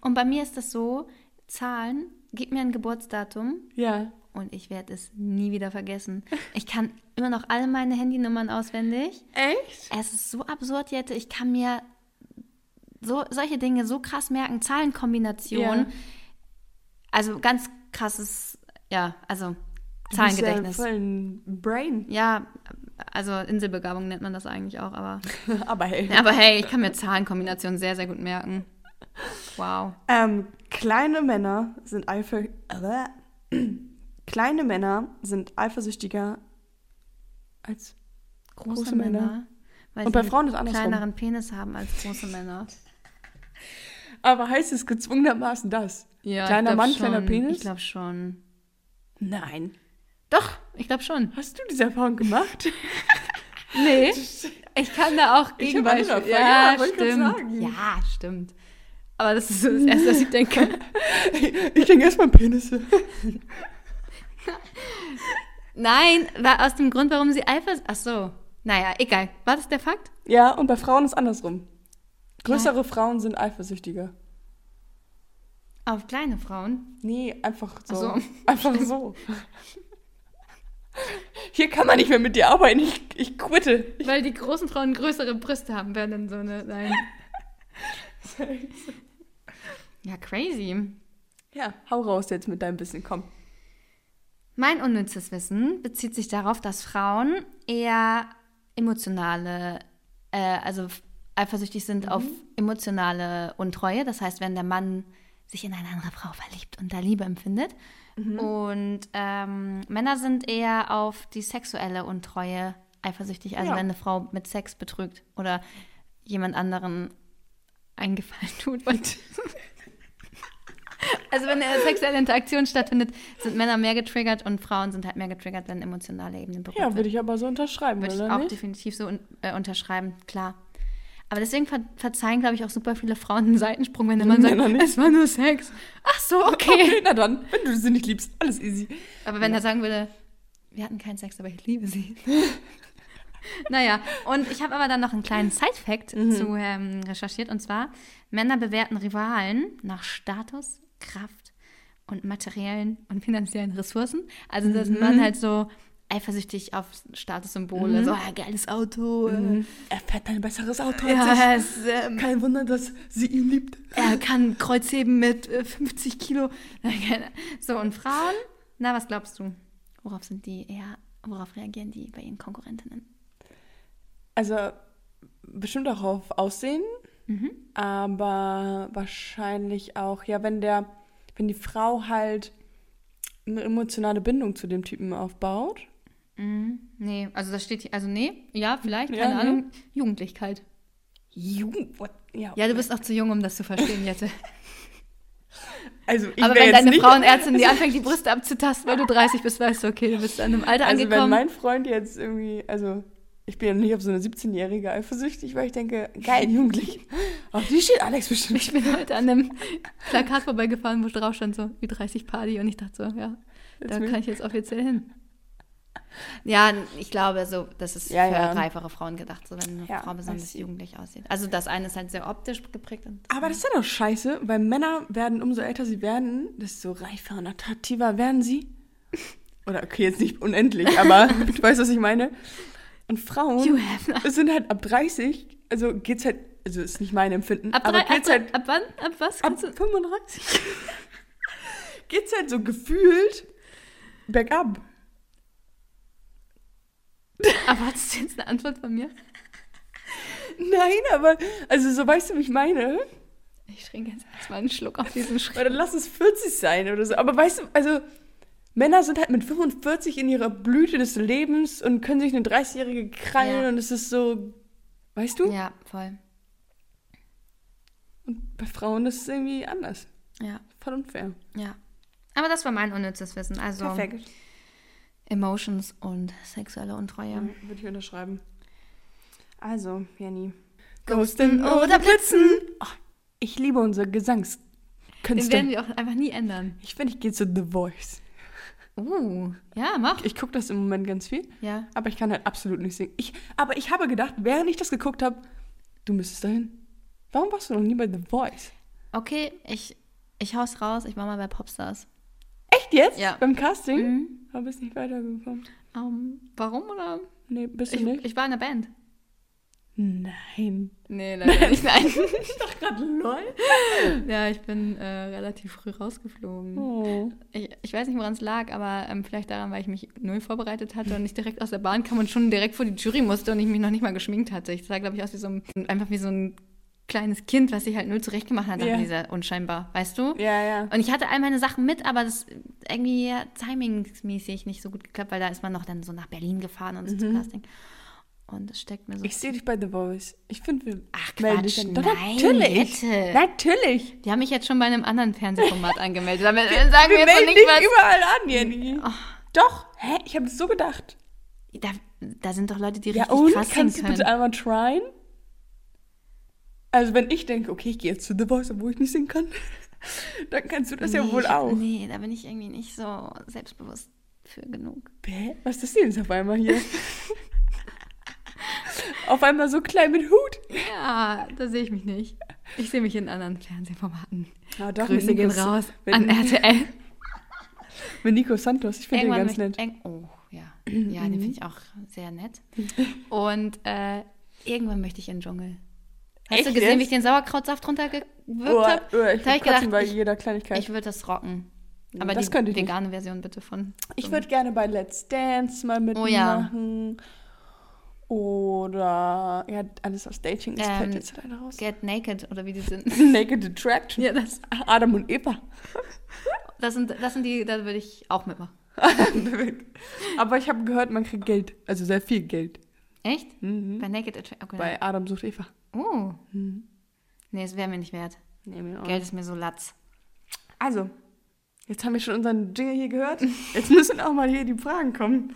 Und bei mir ist das so: Zahlen, gib mir ein Geburtsdatum Ja. und ich werde es nie wieder vergessen. Ich kann immer noch alle meine Handynummern auswendig. Echt? Es ist so absurd, Jette. Ich kann mir so, solche Dinge so krass merken. Zahlenkombinationen. Ja. Also ganz krasses, ja, also Zahlengedächtnis. Ja voll ein Brain. Ja, also Inselbegabung nennt man das eigentlich auch, aber. Aber hey. Aber hey, ich kann mir Zahlenkombinationen sehr, sehr gut merken. Wow. Ähm, kleine Männer sind eifer Kleine Männer sind eifersüchtiger als Große, Große Männer. Männer. Weil Und bei sie Frauen ist andersrum. kleineren Penis haben als große Männer. Aber heißt es gezwungenermaßen das? Ja, Kleiner ich Mann, schon. kleiner Penis? Ich glaube schon. Nein. Doch, ich glaube schon. Hast du diese Erfahrung gemacht? Nee. Ich kann da auch Ich Gegenbeispiele. Erfahrungen, Ja, ja, ich stimmt. sagen. Ja, stimmt. Aber das ist so das Erste, was ich denke. ich denke erstmal Penisse. Nein, war aus dem Grund, warum sie eifersüchtig... Ach so. Naja, egal. War das der Fakt? Ja, und bei Frauen ist andersrum. Größere Frauen sind eifersüchtiger. Auf kleine Frauen? Nee, einfach so. So. Einfach so. Hier kann man nicht mehr mit dir arbeiten. Ich, ich quitte. Weil die großen Frauen größere Brüste haben, werden dann so eine... Nein. Ja, crazy. Ja, hau raus jetzt mit deinem Wissen, komm. Mein unnützes Wissen bezieht sich darauf, dass Frauen eher emotionale, äh, also eifersüchtig sind auf emotionale Untreue. Das heißt, wenn der Mann sich in eine andere Frau verliebt und da Liebe empfindet. Und ähm, Männer sind eher auf die sexuelle Untreue eifersüchtig. Also Ja. wenn eine Frau mit Sex betrügt oder jemand anderen einen Gefallen tut. Und also wenn eine sexuelle Interaktion stattfindet, sind Männer mehr getriggert und Frauen sind halt mehr getriggert, wenn emotionale Ebene berührt Ja, würde ich aber so unterschreiben, Würde ich auch nicht? definitiv so un äh, unterschreiben, klar. Aber deswegen ver verzeihen, glaube ich, auch super viele Frauen einen Seitensprung, wenn der Mann sagt, nicht. es war nur Sex. Ach so, okay. Okay, na dann, wenn du sie nicht liebst, alles easy. Aber wenn er sagen würde, wir hatten keinen Sex, aber ich liebe sie. naja, und ich habe aber dann noch einen kleinen Side-Fact zu ähm, recherchiert. Und zwar, Männer bewerten Rivalen nach Status, Kraft und materiellen und finanziellen Ressourcen. Also, dass man halt so eifersüchtig auf Statussymbole, so, ah, geiles Auto. äh, Er fährt ein besseres Auto als Ja, ich. es, ähm, Kein Wunder, dass sie ihn liebt. er kann Kreuzheben mit äh, 50 Kilo. So, und Frauen? Na, was glaubst du? Worauf sind die eher, worauf reagieren die bei ihren Konkurrentinnen? Also, bestimmt auch auf Aussehen, Mhm. aber wahrscheinlich auch, ja, wenn der, wenn die Frau halt eine emotionale Bindung zu dem Typen aufbaut. Mhm. Nee, also das steht hier, also nee, ja, vielleicht, Ja, keine ne? Ahnung. Jugendlichkeit. Jugend, what? Ja, Ja, du bist auch zu jung, um das zu verstehen, Jette. also ich Aber wenn deine nicht, Frauenärztin dir anfängt, die Brüste abzutasten, weil du 30 bist, weißt du, okay, du bist an einem Alter Also wenn angekommen. mein Freund jetzt irgendwie, also ich bin ja nicht auf so eine 17-Jährige eifersüchtig, weil ich denke, geil, jugendlich. Auf die steht Alex bestimmt. ich bin heute an einem Plakat vorbeigefahren, wo drauf stand so, wie 30 Party und ich dachte so, ja, da kann ich jetzt offiziell hin. Ja, ich glaube, so, das ist Ja, für ja. reifere Frauen gedacht, so wenn eine Ja, Frau besonders jugendlich aussieht. Also das eine ist halt sehr optisch geprägt. Und Aber das ist ja doch scheiße, weil Männer werden, umso älter sie werden, desto reifer und attraktiver werden sie. Oder okay, jetzt nicht unendlich, aber du weißt, was ich meine. Und Frauen sind halt ab 30, also geht's halt, also ist nicht mein Empfinden, ab, aber drei, geht's ab, halt ab wann? Ab was? ab Kannst du, 35 geht's halt so gefühlt bergab. Hast du jetzt eine Antwort von mir? Nein, aber, also so weißt du, wie ich meine? Ich trinke jetzt erstmal einen Schluck auf diesen Schritt. Oder lass es 40 sein oder so. Aber weißt du, also Männer sind halt mit 45 in ihrer Blüte des Lebens und können sich eine 30-Jährige krallen Ja. und es ist so, weißt du? Ja, voll. Und bei Frauen ist es irgendwie anders. Ja, Voll unfair. ja. Aber das war mein unnützes Wissen. Also Perfekt. Emotions und sexuelle Untreue. Ja, würde ich unterschreiben. Also, Jenny. Ghosten oder Blitzen. Oh, ich liebe unsere Den Gesangskünste. werden wir auch einfach nie ändern. Ich finde, ich gehe zu The Voice. Uh, ja, mach. Ich gucke das im Moment ganz viel, Ja. aber ich kann halt absolut nicht singen. Ich, aber ich habe gedacht, während ich das geguckt habe, du müsstest dahin. Warum warst du noch nie bei The Voice? Okay, ich, ich hau's raus. Ich war mal bei Popstars. Echt jetzt? Ja. Beim Casting? Mhm. Aber bist nicht weitergekommen. Ähm, warum oder? Nee, bist du Ich, nicht? ich war in der Band. Nein. Nee, leider nicht. Nein. Ich dachte gerade, lol. ja, ich bin äh, relativ früh rausgeflogen. Oh. Ich, ich weiß nicht, woran es lag, aber ähm, vielleicht daran, weil ich mich null vorbereitet hatte und nicht direkt aus der Bahn kam und schon direkt vor die Jury musste und ich mich noch nicht mal geschminkt hatte. Ich sah, glaube ich, aus wie so ein, einfach wie so ein kleines Kind, was sich halt null zurechtgemacht hat, Ja. yeah. dieser unscheinbar, weißt du? Ja, ja. Und ich hatte all meine Sachen mit, aber das irgendwie ja, timingsmäßig nicht so gut geklappt, weil da ist man noch dann so nach Berlin gefahren und so zum Casting. Und das steckt mir so. Mhm. Ich sehe dich bei The Voice. Ich finde, wir Ach, melden Quatsch, dich an. Doch, nein, natürlich. bitte. Natürlich. Die haben mich jetzt schon bei einem anderen Fernsehformat angemeldet. Damit sagen wir Wir jetzt melden dich was. überall an, Jenny. Doch. Hä? Ich habe es so gedacht. Da, da sind doch Leute, die Ja, richtig und? krass Kannst du bitte einmal tryen? Also, wenn ich denke, okay, ich gehe jetzt zu The Voice, obwohl ich nicht singen kann, dann kannst du das ja Nee, wohl ich- auch. Nee, da bin ich irgendwie nicht so selbstbewusst für genug. Hä? Was ist das denn jetzt auf einmal hier? auf einmal so klein mit Hut. Ja, da sehe ich mich nicht. Ich sehe mich in anderen Fernsehformaten. Ja, doch, Grüße gehen raus an RTL. Mit Nico Santos. Ich finde den ganz nett. oh, ja. Ja, den finde ich auch sehr nett. Und äh, irgendwann möchte ich in den Dschungel. Hast Echt du gesehen, wie ich den Sauerkrautsaft runtergewirkt Oh, habe? oh, ich Da ich gedacht, bei ich- jeder Kleinigkeit. Ich würde das rocken. Aber Das die ich nicht. vegane Version bitte von. Ich würde gerne bei Let's Dance mal Oh ja. mitmachen. Oder, ja, alles aus Dating ist Ähm, fällt jetzt leider raus. Get Naked oder wie die sind. Naked Attraction. ja, das, Adam und Eva. das, sind, das sind die, da würde ich auch mitmachen. Aber ich habe gehört, man kriegt Geld. Also sehr viel Geld. Echt? Mhm. Bei Naked Attraction? Okay. Bei Adam sucht Eva. Oh. Mhm. Nee, es wäre mir nicht wert. Nee, mir auch. Geld ist mir so latz. Also, jetzt haben wir schon unseren Jingle hier gehört. Jetzt müssen auch mal hier die Fragen kommen.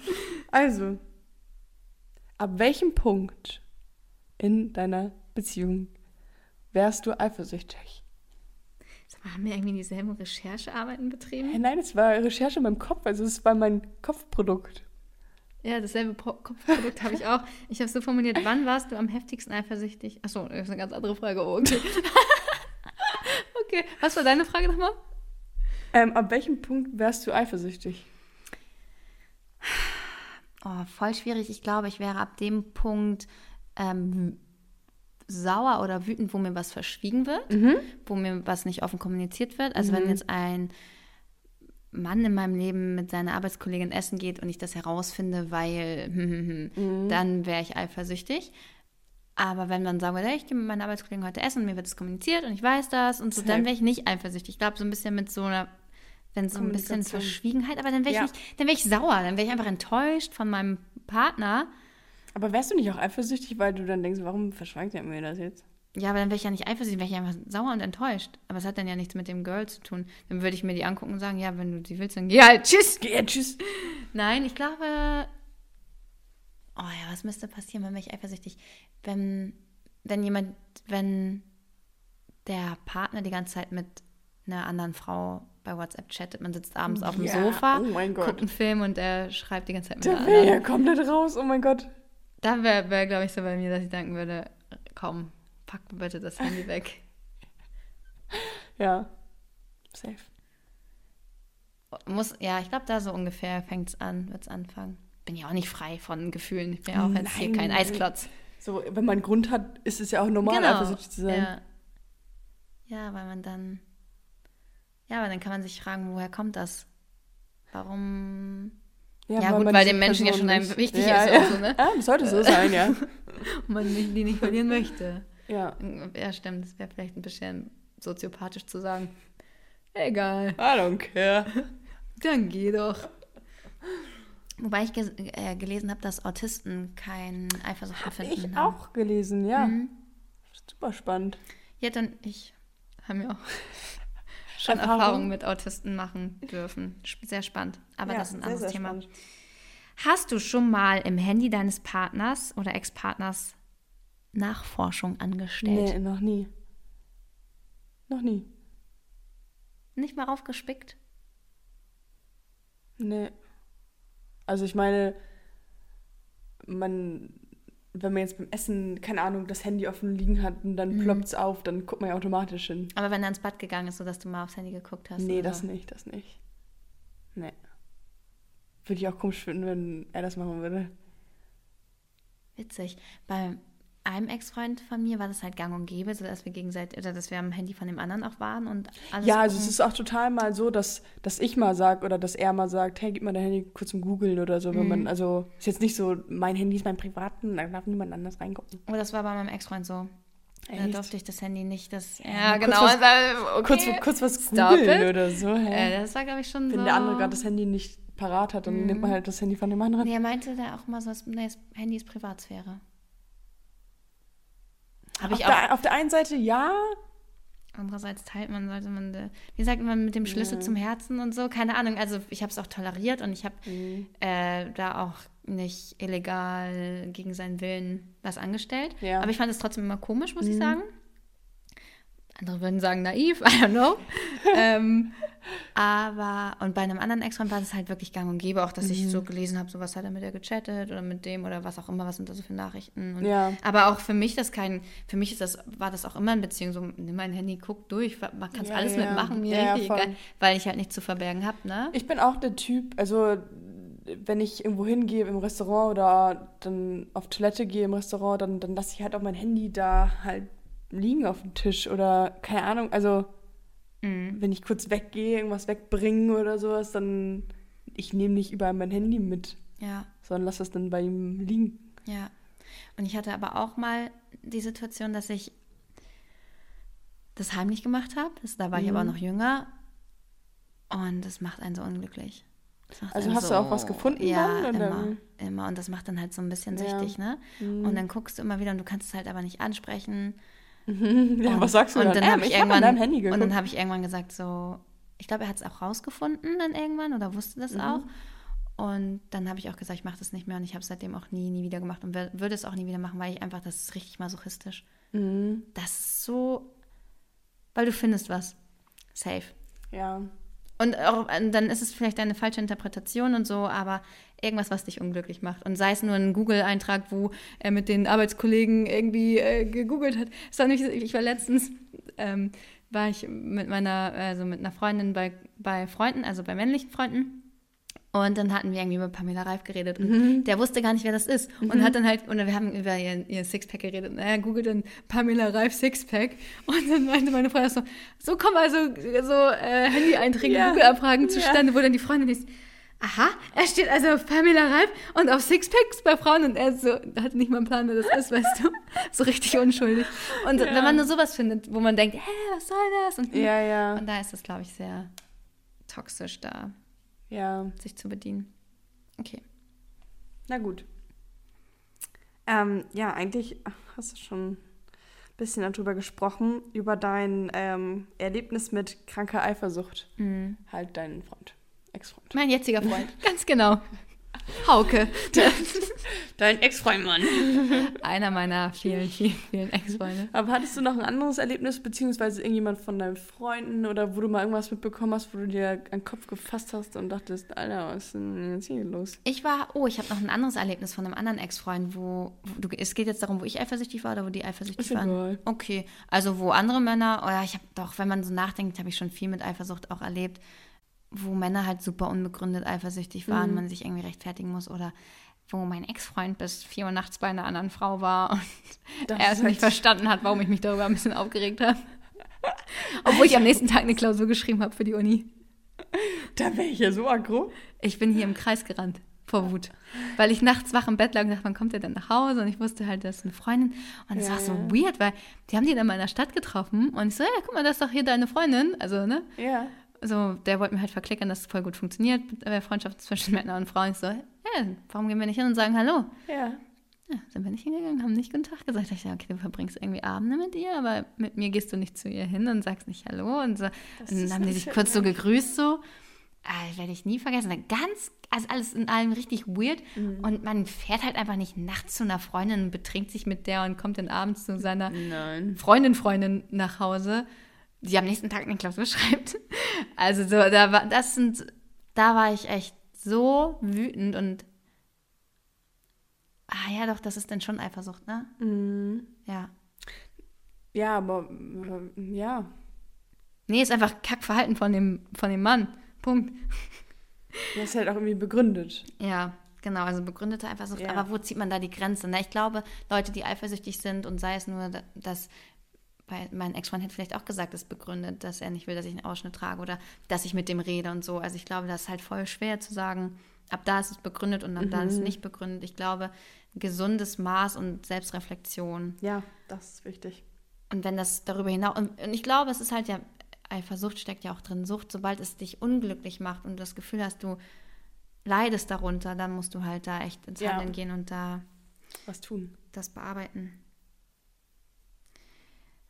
Also, ab welchem Punkt in deiner Beziehung wärst du eifersüchtig? Mal, haben wir irgendwie dieselben Recherchearbeiten betrieben? Nein, es war Recherche in meinem Kopf, also es war mein Kopfprodukt. Ja, dasselbe Pro Kopfprodukt habe ich auch. Ich habe es so formuliert, wann warst du am heftigsten eifersüchtig? Achso, das ist eine ganz andere Frage. Oh, okay. okay, was war deine Frage nochmal? Ähm, ab welchem Punkt wärst du eifersüchtig? Oh, voll schwierig. Ich glaube, ich wäre ab dem Punkt ähm, sauer oder wütend, wo mir was verschwiegen wird, wo mir was nicht offen kommuniziert wird. Also wenn jetzt ein Mann in meinem Leben mit seiner Arbeitskollegin essen geht und ich das herausfinde, weil hm, hm, hm, dann wäre ich eifersüchtig. Aber wenn man sagen würde, ich gehe mit meiner Arbeitskollegin heute essen und mir wird es kommuniziert und ich weiß das und so, Safe. dann wäre ich nicht eifersüchtig. Ich glaube, so ein bisschen mit so einer, wenn so ein bisschen. Verschwiegenheit, aber dann wäre ich Ja. nicht, dann wäre ich sauer, dann wäre ich einfach enttäuscht von meinem Partner. Aber wärst du nicht auch eifersüchtig, weil du dann denkst, warum verschweigt er mir das jetzt? Ja, aber dann wäre ich ja nicht eifersüchtig, wäre ich einfach sauer und enttäuscht. Aber es hat dann ja nichts mit dem Girl zu tun. Dann würde ich mir die angucken und sagen, ja, wenn du sie willst, dann geh halt, tschüss. Geh, tschüss. Nein, ich glaube. Oh ja, was müsste passieren, wenn ich eifersüchtig. Wenn, wenn jemand, wenn der Partner die ganze Zeit mit einer anderen Frau bei WhatsApp chattet, man sitzt abends auf dem Ja, Sofa, oh guckt einen Film und er schreibt die ganze Zeit mit Der einer wäre ja komplett raus, oh mein Gott. Da wäre, wär, glaube ich, so bei mir, dass ich denken würde, komm, pack bitte das Handy weg. Ja. Safe. Muss, ja, ich glaube, da so ungefähr fängt es an, wird es anfangen. Bin ja auch nicht frei von Gefühlen. Ich bin ja auch jetzt hier Nein. kein Eisklotz. So, wenn man einen Grund hat, ist es ja auch normal, eifersüchtig zu sein. Ja. ja, weil man dann. Ja, aber dann kann man sich fragen, woher kommt das? Warum? Ja, gut, man weil dem Menschen ja Person schon einem wichtig ja, ist Ja. so, ne? ja, sollte so sein, ja. Und man die nicht verlieren möchte. Ja. Ja, stimmt. Das wäre vielleicht ein bisschen soziopathisch zu sagen. Egal, I don't care. dann geh doch. Wobei ich ge äh, gelesen habe, dass Autisten kein Eifersucht empfinden Ich haben. auch gelesen, ja. Mhm. Super spannend. Ja, dann ich habe mir auch schon Erfahrung? Erfahrungen mit Autisten machen dürfen. Sehr spannend. Aber ja, das ist ein sehr, anderes sehr Thema. spannend. Hast du schon mal im Handy deines Partners oder Ex-Partners Nachforschung angestellt? Nee, noch nie. Noch nie. Nicht mal raufgespickt? Nee. Also ich meine, man, wenn man jetzt beim Essen, keine Ahnung, das Handy offen liegen hat und Mhm. dann ploppt's auf, dann guckt man ja automatisch hin. Aber wenn er ins Bad gegangen ist, sodass du mal aufs Handy geguckt hast? nee, das so. nicht, das nicht. Nee. Würde ich auch komisch finden, wenn er das machen würde. Witzig. Bei einem Ex-Freund von mir war das halt gang und gäbe, so dass wir gegenseitig, oder dass wir am Handy von dem anderen auch waren und alles. Ja, also es ist auch total mal so, dass, dass ich mal sag oder dass er mal sagt, hey, gib mal dein Handy kurz zum Googeln oder so. Wenn Mhm. man, also ist jetzt nicht so, mein Handy ist mein privaten, da darf niemand anders reingucken. Oh, das war bei meinem Ex-Freund so. Da Echt? durfte ich das Handy nicht, das. Ja, Ja, kurz genau. was- also, okay. Kurz, kurz was googeln oder so. Äh, das war, glaube ich, schon Wenn so. der andere gerade das Handy nicht parat hat, dann Mhm. nimmt man halt das Handy von dem anderen. Nee, er meinte da auch mal so, das Handy ist Privatsphäre. Habe auf, ich auch. der, auf der einen Seite ja, Andererseits teilt man, sollte man, äh, wie sagt man, mit dem Schlüssel Ja. zum Herzen und so, keine Ahnung. Also ich habe es auch toleriert und ich habe Mhm. äh, da auch nicht illegal gegen seinen Willen was angestellt. Ja. Aber ich fand es trotzdem immer komisch, muss ich Mhm. sagen. Andere würden sagen naiv, I don't know. ähm, aber, und bei einem anderen Ex-Freund war das halt wirklich gang und gäbe, auch dass ich Mhm. so gelesen habe, so was hat er mit der gechattet oder mit dem oder was auch immer, was sind da so für Nachrichten. Und, Ja. Aber auch für mich das kein, für mich ist das, war das auch immer in Beziehung so, nimm mein Handy, guck durch, man kann Ja, alles ja. mitmachen, mir Ja, richtig egal, weil ich halt nichts zu verbergen habe, ne? Ich bin auch der Typ, also wenn ich irgendwo hingehe im Restaurant oder dann auf Toilette gehe im Restaurant, dann, dann lasse ich halt auch mein Handy da halt liegen auf dem Tisch oder keine Ahnung, also Mhm. wenn ich kurz weggehe, irgendwas wegbringen oder sowas, dann ich nehme nicht überall mein Handy mit, Ja. sondern lasse es dann bei ihm liegen. Ja. Und ich hatte aber auch mal die Situation, dass ich das heimlich gemacht habe. Das, da war ich aber Mhm. noch jünger. Und das macht einen so unglücklich. Das Also hast du auch was gefunden Ja, dann, immer. Immer. Und das macht dann halt so ein bisschen Ja. süchtig, ne? Mhm. Und dann guckst du immer wieder und du kannst es halt aber nicht ansprechen. ja, und, was sagst du und dann? dann Ähm, habe ich hab an irgendwann Handy und dann habe ich irgendwann gesagt so, ich glaube, er hat es auch rausgefunden dann irgendwann oder wusste das Mhm. auch. Und dann habe ich auch gesagt, ich mache das nicht mehr und ich habe es seitdem auch nie, nie wieder gemacht und würde es auch nie wieder machen, weil ich einfach, das ist richtig masochistisch. Mhm. Das ist so, weil du findest was. Safe. Ja. Und auch, dann ist es vielleicht eine falsche Interpretation und so, aber irgendwas, was dich unglücklich macht. Und sei es nur ein Google-Eintrag, wo er mit den Arbeitskollegen irgendwie äh, gegoogelt hat. Das ich war letztens, ähm, war ich mit meiner, also mit einer Freundin bei, bei Freunden, also bei männlichen Freunden. Und dann hatten wir irgendwie über Pamela Reif geredet und Mhm. der wusste gar nicht, wer das ist. Und hat dann halt, und wir haben über ihr, ihr Sixpack geredet. Und er googelt dann Pamela Reif Sixpack. Und dann meinte meine Freundin so, so kommen also so äh, Handy-Einträge, Ja. Google-Abfragen Ja. zustande, wo dann die Freundin ist, aha, er steht also auf Pamela Reif und auf Sixpacks bei Frauen und er so, hat nicht mal einen Plan, wer das ist, weißt du? So richtig unschuldig. Und Ja. wenn man nur sowas findet, wo man denkt, hä, was soll das? Und, Ja, ja. und da ist es, glaube ich, sehr toxisch, da Ja. sich zu bedienen. Okay. Na gut. Ähm, ja, eigentlich hast du schon ein bisschen darüber gesprochen, über dein ähm, Erlebnis mit kranker Eifersucht. Mhm. Halt deinen Freund, Ex-Freund. Mein jetziger Freund, ganz genau. Hauke, Dein Ex-Freund, Mann. einer meiner vielen, vielen, vielen Ex-Freunde. Aber hattest du noch ein anderes Erlebnis, beziehungsweise irgendjemand von deinen Freunden oder wo du mal irgendwas mitbekommen hast, wo du dir an den Kopf gefasst hast und dachtest, Alter, was ist denn jetzt hier los? Ich war, oh, ich habe noch ein anderes Erlebnis von einem anderen Ex-Freund, wo, wo du, es geht jetzt darum, wo ich eifersüchtig war oder wo die eifersüchtig Ist waren. egal. Okay, also wo andere Männer, oh ja, ich habe doch, wenn man so nachdenkt, habe ich schon viel mit Eifersucht auch erlebt, wo Männer halt super unbegründet eifersüchtig waren, Mhm. man sich irgendwie rechtfertigen muss oder wo mein Ex-Freund bis vier Uhr nachts bei einer anderen Frau war und Das er es nicht halt- verstanden hat, warum ich mich darüber ein bisschen aufgeregt habe. Obwohl ich am nächsten Tag eine Klausur geschrieben habe für die Uni. Da wäre ich ja so aggro. Ich bin hier im Kreis gerannt vor Wut. Weil ich nachts wach im Bett lag und dachte, wann kommt er denn nach Hause? Und ich wusste halt, das ist eine Freundin. Und es Ja, war so weird, weil die haben die dann in meiner Stadt getroffen. Und ich so, ja, guck mal, das ist doch hier deine Freundin. Also, ne? Ja. Also, der wollte mir halt verklickern, dass es voll gut funktioniert mit der Freundschaft zwischen Männern und Frauen. Ich so, ja, warum gehen wir nicht hin und sagen Hallo? Ja. Ja, sind wir nicht hingegangen, haben nicht guten Tag gesagt. Ich dachte, okay, du verbringst irgendwie Abende mit ihr, aber mit mir gehst du nicht zu ihr hin und sagst nicht Hallo. Und, so. und dann haben die sich schön, kurz so gegrüßt, so. Ah, werde ich nie vergessen. Ganz, also alles in allem richtig weird. Mhm. Und man fährt halt einfach nicht nachts zu einer Freundin und betrinkt sich mit der und kommt dann abends zu seiner Nein. Freundin, Freundin nach Hause, die am nächsten Tag eine Klausur schreibt. Also so, da war, das sind, da war ich echt so wütend und ah ja doch, das ist dann schon Eifersucht, ne? Mhm. Ja. Ja, aber äh, ja. Nee, ist einfach Kackverhalten von dem, von dem Mann. Punkt. Das ist halt auch irgendwie begründet. Ja, genau, also begründete Eifersucht. Ja. Aber wo zieht man da die Grenze? Na, ich glaube, Leute, die eifersüchtig sind und sei es nur, da- dass weil mein Ex-Freund hätte vielleicht auch gesagt, es ist begründet, dass er nicht will, dass ich einen Ausschnitt trage oder dass ich mit dem rede und so. Also ich glaube, das ist halt voll schwer zu sagen, ab da ist es begründet und ab da ist es nicht begründet. Ich glaube, gesundes Maß und Selbstreflexion. Ja, das ist wichtig. Und wenn das darüber hinaus, und, und ich glaube, es ist halt ja, Eifersucht steckt ja auch drin, Sucht, sobald es dich unglücklich macht und du das Gefühl hast, du leidest darunter, dann musst du halt da echt ins Ja. Handeln gehen und da Was tun? das bearbeiten.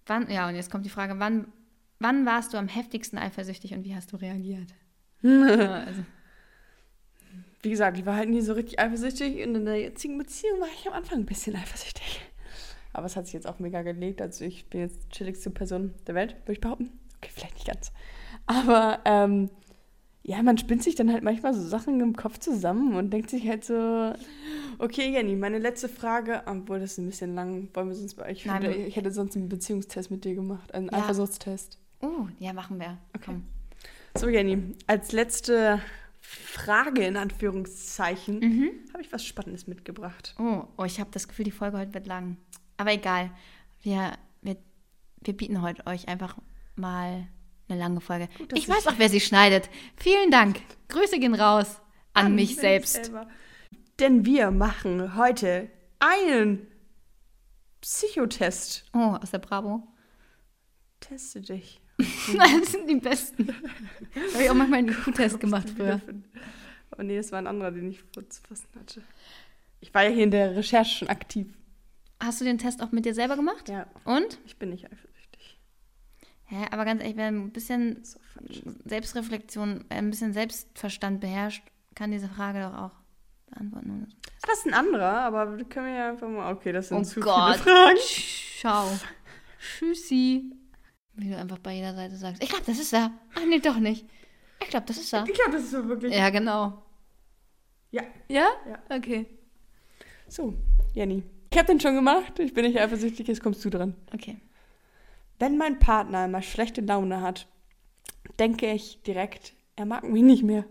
Wann, ja, und jetzt kommt die Frage, wann, wann warst du am heftigsten eifersüchtig und wie hast du reagiert? Also, Wie gesagt, ich war halt nie so richtig eifersüchtig und in der jetzigen Beziehung war ich am Anfang ein bisschen eifersüchtig. Aber es hat sich jetzt auch mega gelegt. Also ich bin jetzt chilligste Person der Welt, würde ich behaupten. Okay, vielleicht nicht ganz. Aber ähm, ja, man spinnt sich dann halt manchmal so Sachen im Kopf zusammen und denkt sich halt so, okay, Jenny, meine letzte Frage, obwohl das ist ein bisschen lang, wollen wir sonst bei euch, ich, Nein, finde, ich hätte sonst einen Beziehungstest mit dir gemacht, einen Ja. Eifersuchtstest. oh, ja, machen wir. Okay. Komm. So, Jenny, als letzte Frage in Anführungszeichen Mhm. habe ich was Spannendes mitgebracht. Oh, oh ich habe das Gefühl, die Folge heute wird lang. Aber egal. Wir, wir, wir bieten heute euch einfach mal eine lange Folge. Gut, ich weiß ich- auch, wer sie schneidet. Vielen Dank. Grüße gehen raus an, mich mich selbst. selber. Denn wir machen heute einen Psychotest. Oh, aus der Bravo. Teste dich. das sind die besten. Habe ich auch manchmal einen IQ-Test gemacht früher. Oh nee, das war ein anderer, den ich vorzufassen hatte. Ich war ja hier in der Recherche schon aktiv. Hast du den Test auch mit dir selber gemacht? Ja, Und? ich bin nicht eifersüchtig. Hä, aber ganz ehrlich, wer ein bisschen falsch. Selbstreflexion, ein bisschen Selbstverstand beherrscht, kann diese Frage doch auch beantworten. ohne- Ah, Das ist ein anderer, aber können wir ja einfach mal. Okay, das sind Oh zu Gott. viele Fragen. Ciao. Tschüssi. Wie du einfach bei jeder Seite sagst. Ich glaube, das ist er. Ach nee, doch nicht. Ich glaube, das ist er. Ich glaube, das ist so wirklich. Ja, genau. Ja. Ja? Ja. Okay. So, Jenny. Ich habe den schon gemacht. Ich bin nicht eifersüchtig, jetzt kommst du dran. Okay. Wenn mein Partner mal schlechte Laune hat, denke ich direkt, er mag mich nicht mehr.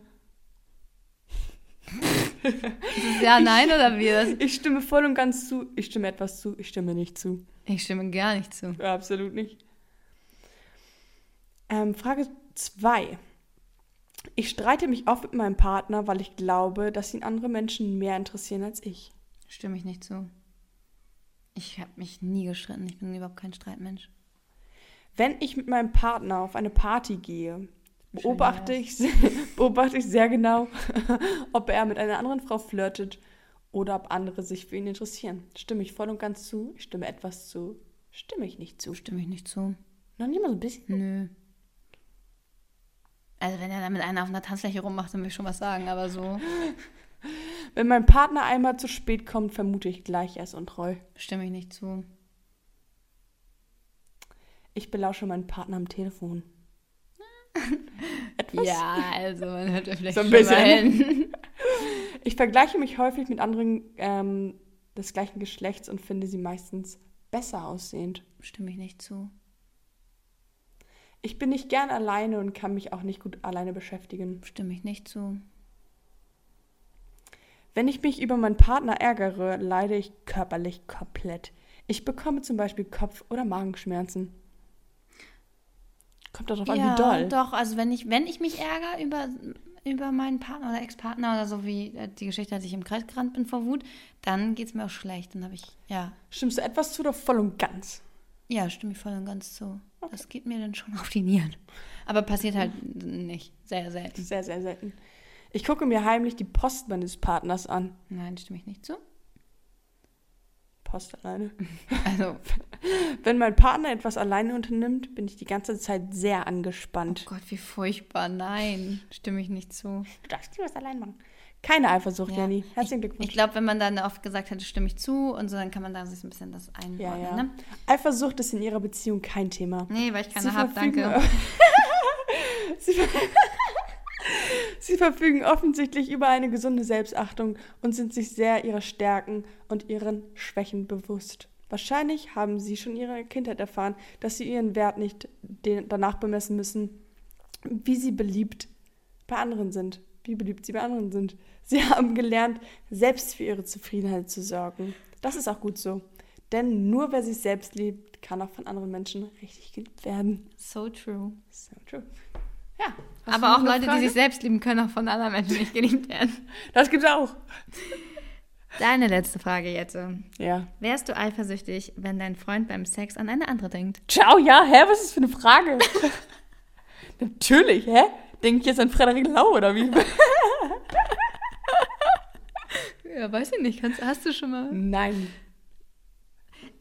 Ja, nein oder wie? Das? Ich stimme voll und ganz zu. Ich stimme etwas zu. Ich stimme nicht zu. Ich stimme gar nicht zu. Ja, absolut nicht. Ähm, Frage 2. Ich streite mich oft mit meinem Partner, weil ich glaube, dass ihn andere Menschen mehr interessieren als ich. Stimme ich nicht zu. Ich habe mich nie gestritten. Ich bin überhaupt kein Streitmensch. Wenn ich mit meinem Partner auf eine Party gehe, beobachte ich, beobachte ich sehr genau, ob er mit einer anderen Frau flirtet oder ob andere sich für ihn interessieren. Stimme ich voll und ganz zu? Ich stimme etwas zu? Stimme ich nicht zu? Stimme ich nicht zu. Noch nicht mal so ein bisschen? Nö. Also wenn er da mit einer auf einer Tanzfläche rummacht, dann will ich schon was sagen, aber so Wenn mein Partner einmal zu spät kommt, vermute ich gleich, er ist untreu. stimme ich nicht zu. Ich belausche meinen Partner am Telefon. Etwas? Ja, also man hört ja vielleicht So ein bisschen. Ich vergleiche mich häufig mit anderen ähm, des gleichen Geschlechts und finde sie meistens besser aussehend. Stimme ich nicht zu. Ich bin nicht gern alleine und kann mich auch nicht gut alleine beschäftigen. Stimme ich nicht zu. Wenn ich mich über meinen Partner ärgere, leide ich körperlich komplett. Ich bekomme zum Beispiel Kopf- oder Magenschmerzen. Kommt darauf an, wie doll. doch. Also wenn ich, wenn ich mich ärgere über, über meinen Partner oder Ex-Partner oder so wie äh, die Geschichte, als ich im Kreis gerannt bin vor Wut, dann geht es mir auch schlecht. Dann habe ich, ja, Stimmst du etwas zu oder voll und ganz? ja, stimme ich voll und ganz zu. Das geht mir dann schon auf die Nieren. Aber passiert halt nicht. Sehr selten. Sehr, sehr selten. Ich gucke mir heimlich die Post meines Partners an. Nein, stimme ich nicht zu. Post alleine. Also, Wenn mein Partner etwas alleine unternimmt, bin ich die ganze Zeit sehr oh angespannt. Gott, wie furchtbar. Nein, stimme ich nicht zu. Du darfst dir was allein machen. Keine Eifersucht, Ja. Jenny. Herzlichen Glückwunsch. Ich glaube, wenn man dann oft gesagt hätte, stimme ich zu und so, dann kann man da sich ein bisschen das einordnen. ja, ja. Ne? Eifersucht ist in ihrer Beziehung kein Thema. Nee, weil ich keine habe, danke. Sie, Sie verfügen offensichtlich über eine gesunde Selbstachtung und sind sich sehr ihrer Stärken und ihren Schwächen bewusst. Wahrscheinlich haben sie schon in ihrer Kindheit erfahren, dass sie ihren Wert nicht danach bemessen müssen, wie sie beliebt bei anderen sind. wie beliebt sie bei anderen sind. Sie haben gelernt, selbst für ihre Zufriedenheit zu sorgen. Das ist auch gut so. Denn nur wer sich selbst liebt, kann auch von anderen Menschen richtig geliebt werden. So true. So true. Ja. Aber auch Leute, die Frage? sich selbst lieben, können auch von anderen Menschen nicht geliebt werden. Das gibt's auch. Deine letzte Frage jetzt. Ja. Wärst du eifersüchtig, wenn dein Freund beim Sex an eine andere denkt? Ciao, ja, hä? Was ist das für eine Frage? Natürlich, hä? Denke ich jetzt an Frederik Lau oder wie? Ja, weiß ich nicht. Kannst, hast du schon mal? Nein.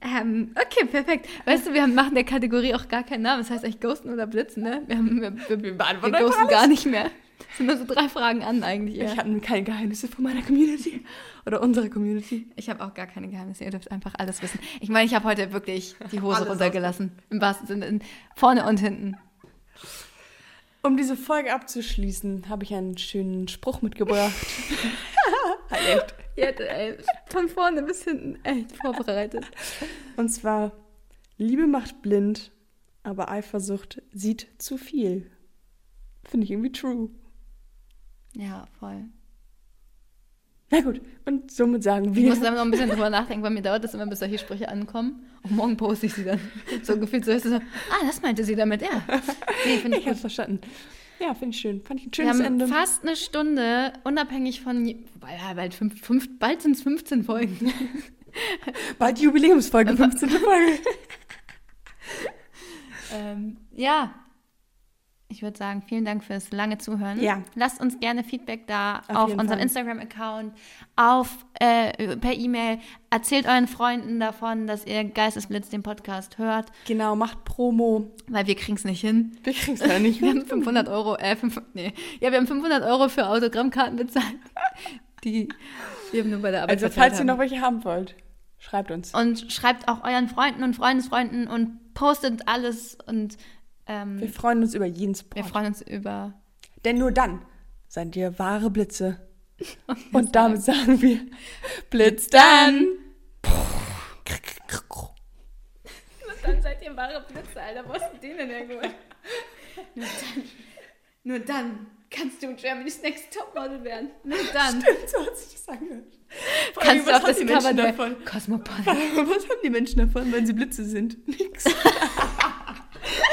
Ähm, okay, perfekt. Weißt du, wir haben, machen der Kategorie auch gar keinen Namen. Das heißt eigentlich Ghosten oder Blitzen, ne? Wir, haben, wir, wir, wir, ghosten gar nicht mehr. Das sind nur so drei Fragen an eigentlich. Ich Ja. habe keine Geheimnisse von meiner Community. Oder unserer Community. Ich habe auch gar keine Geheimnisse. Ihr dürft einfach alles wissen. Ich meine, ich habe heute wirklich die Hose runtergelassen. Im wahrsten Sinne. in- Vorne und hinten. Um diese Folge abzuschließen, habe ich einen schönen Spruch mitgebracht. echt. Ja, ey, von vorne bis hinten echt vorbereitet. Und zwar, Liebe macht blind, aber Eifersucht sieht zu viel. Finde ich irgendwie true. Ja, voll. Na gut, und somit sagen Ich wir... muss da noch ein bisschen drüber nachdenken, weil mir dauert das immer, bis solche Sprüche ankommen. Und morgen poste ich sie dann. So gefühlt so ist es so, ah, das meinte sie damit, ja. Nee, finde ich ich gut. verstanden. Ja, finde ich schön. Fand ich ein Wir schönes haben Ende. fast eine Stunde, unabhängig von, ja, bald, fünf, fünf, bald sind es 15 Folgen. Bald Jubiläumsfolge, 15. Folge. ähm, ja. Ich würde sagen, vielen Dank fürs lange Zuhören. Ja. Lasst uns gerne Feedback da Auf auf, unserem. Instagram-Account, auf äh, per E-Mail. Erzählt euren Freunden davon, dass ihr Geistesblitz den Podcast hört, Genau, macht Promo. weil wir kriegen es nicht hin. Wir kriegen es leider nicht Wir hin. haben 500 Euro, äh, fünf, nee. Ja, wir haben 500 Euro für Autogrammkarten bezahlt. Die wir nur bei der Arbeit Also, falls ihr haben. noch welche haben wollt, schreibt uns. Und schreibt auch euren Freunden und Freundesfreunden und postet alles und ähm, Wir freuen uns über jeden Support. wir freuen uns über. Denn nur dann seid ihr wahre Blitze. Und damit sagen wir Blitz dann. Und dann seid ihr wahre Blitze, Alter. Wo hast du den denn hergeholt? Nur dann, nur dann kannst du Germany's Next Topmodel werden. Nur dann so hat sich das angehört. Kannst allem, du auf was das haben die Cover davon? Cosmopolitan. Was haben die Menschen davon, wenn sie Blitze sind? Nix.